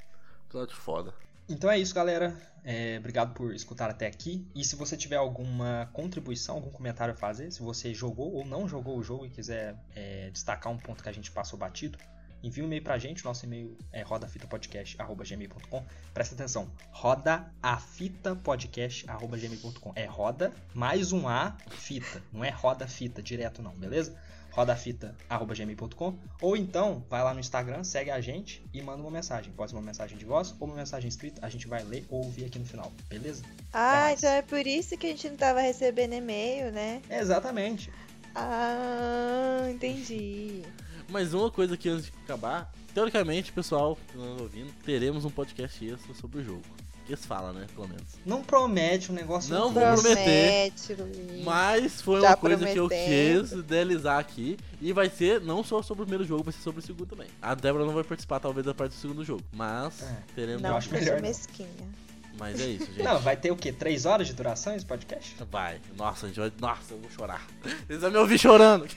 Episódio foda. Então é isso, galera. É, obrigado por escutar até aqui. E se você tiver alguma contribuição, algum comentário a fazer, se você jogou ou não jogou o jogo e quiser é, destacar um ponto que a gente passou batido, envia um e-mail pra gente. Nosso e-mail é rodafitapodcast.gmail.com. Presta atenção, rodaafitapodcast.gmail.com. É roda mais um A, fita. Não é roda fita direto, não, beleza? rodafita.gmail.com ou então vai lá no Instagram, segue a gente e manda uma mensagem. Pode ser uma mensagem de voz ou uma mensagem escrita, a gente vai ler ou ouvir aqui no final, beleza? Ah, então é por isso que a gente não tava recebendo e-mail, né? Exatamente. Ah, entendi. Mas uma coisa que antes de acabar, teoricamente, pessoal, que não tá ouvindo, teremos um podcast extra sobre o jogo. Que eles falam, né? Pelo menos. Não promete um negócio Não vou prometer. Promete. Mas foi Já uma coisa que eu prometendo. quis idealizar aqui. E vai ser não só sobre o primeiro jogo, vai ser sobre o segundo também. A Débora não vai participar, talvez, da parte do segundo jogo. Mas É. teremos. Não, eu um acho eu melhor sou não. Mas é isso, gente. Não, vai ter o quê? Três horas de duração esse podcast? Vai. Nossa, a gente vai. Nossa, eu vou chorar. Vocês vão me ouvir chorando.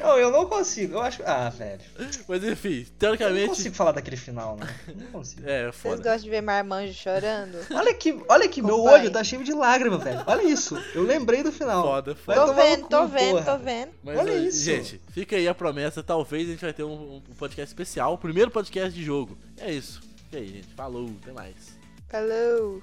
Não, eu não consigo. Eu acho. Ah, velho. Mas enfim, Eu não teoricamente. consigo falar daquele final, né? Não consigo. É, Vocês foda. gostam de ver marmanjo chorando? Olha aqui, olha aqui, meu olho tá cheio de lágrima, velho. Olha isso. Eu lembrei do final. Foda, foda. Tô vendo, cu, tô vendo, porra. tô vendo. Mas, Olha eh, isso. Gente, fica aí a promessa. Talvez a gente vai ter um, um podcast especial. o Primeiro podcast de jogo. É isso. E aí, gente. Falou. Até mais. Falou.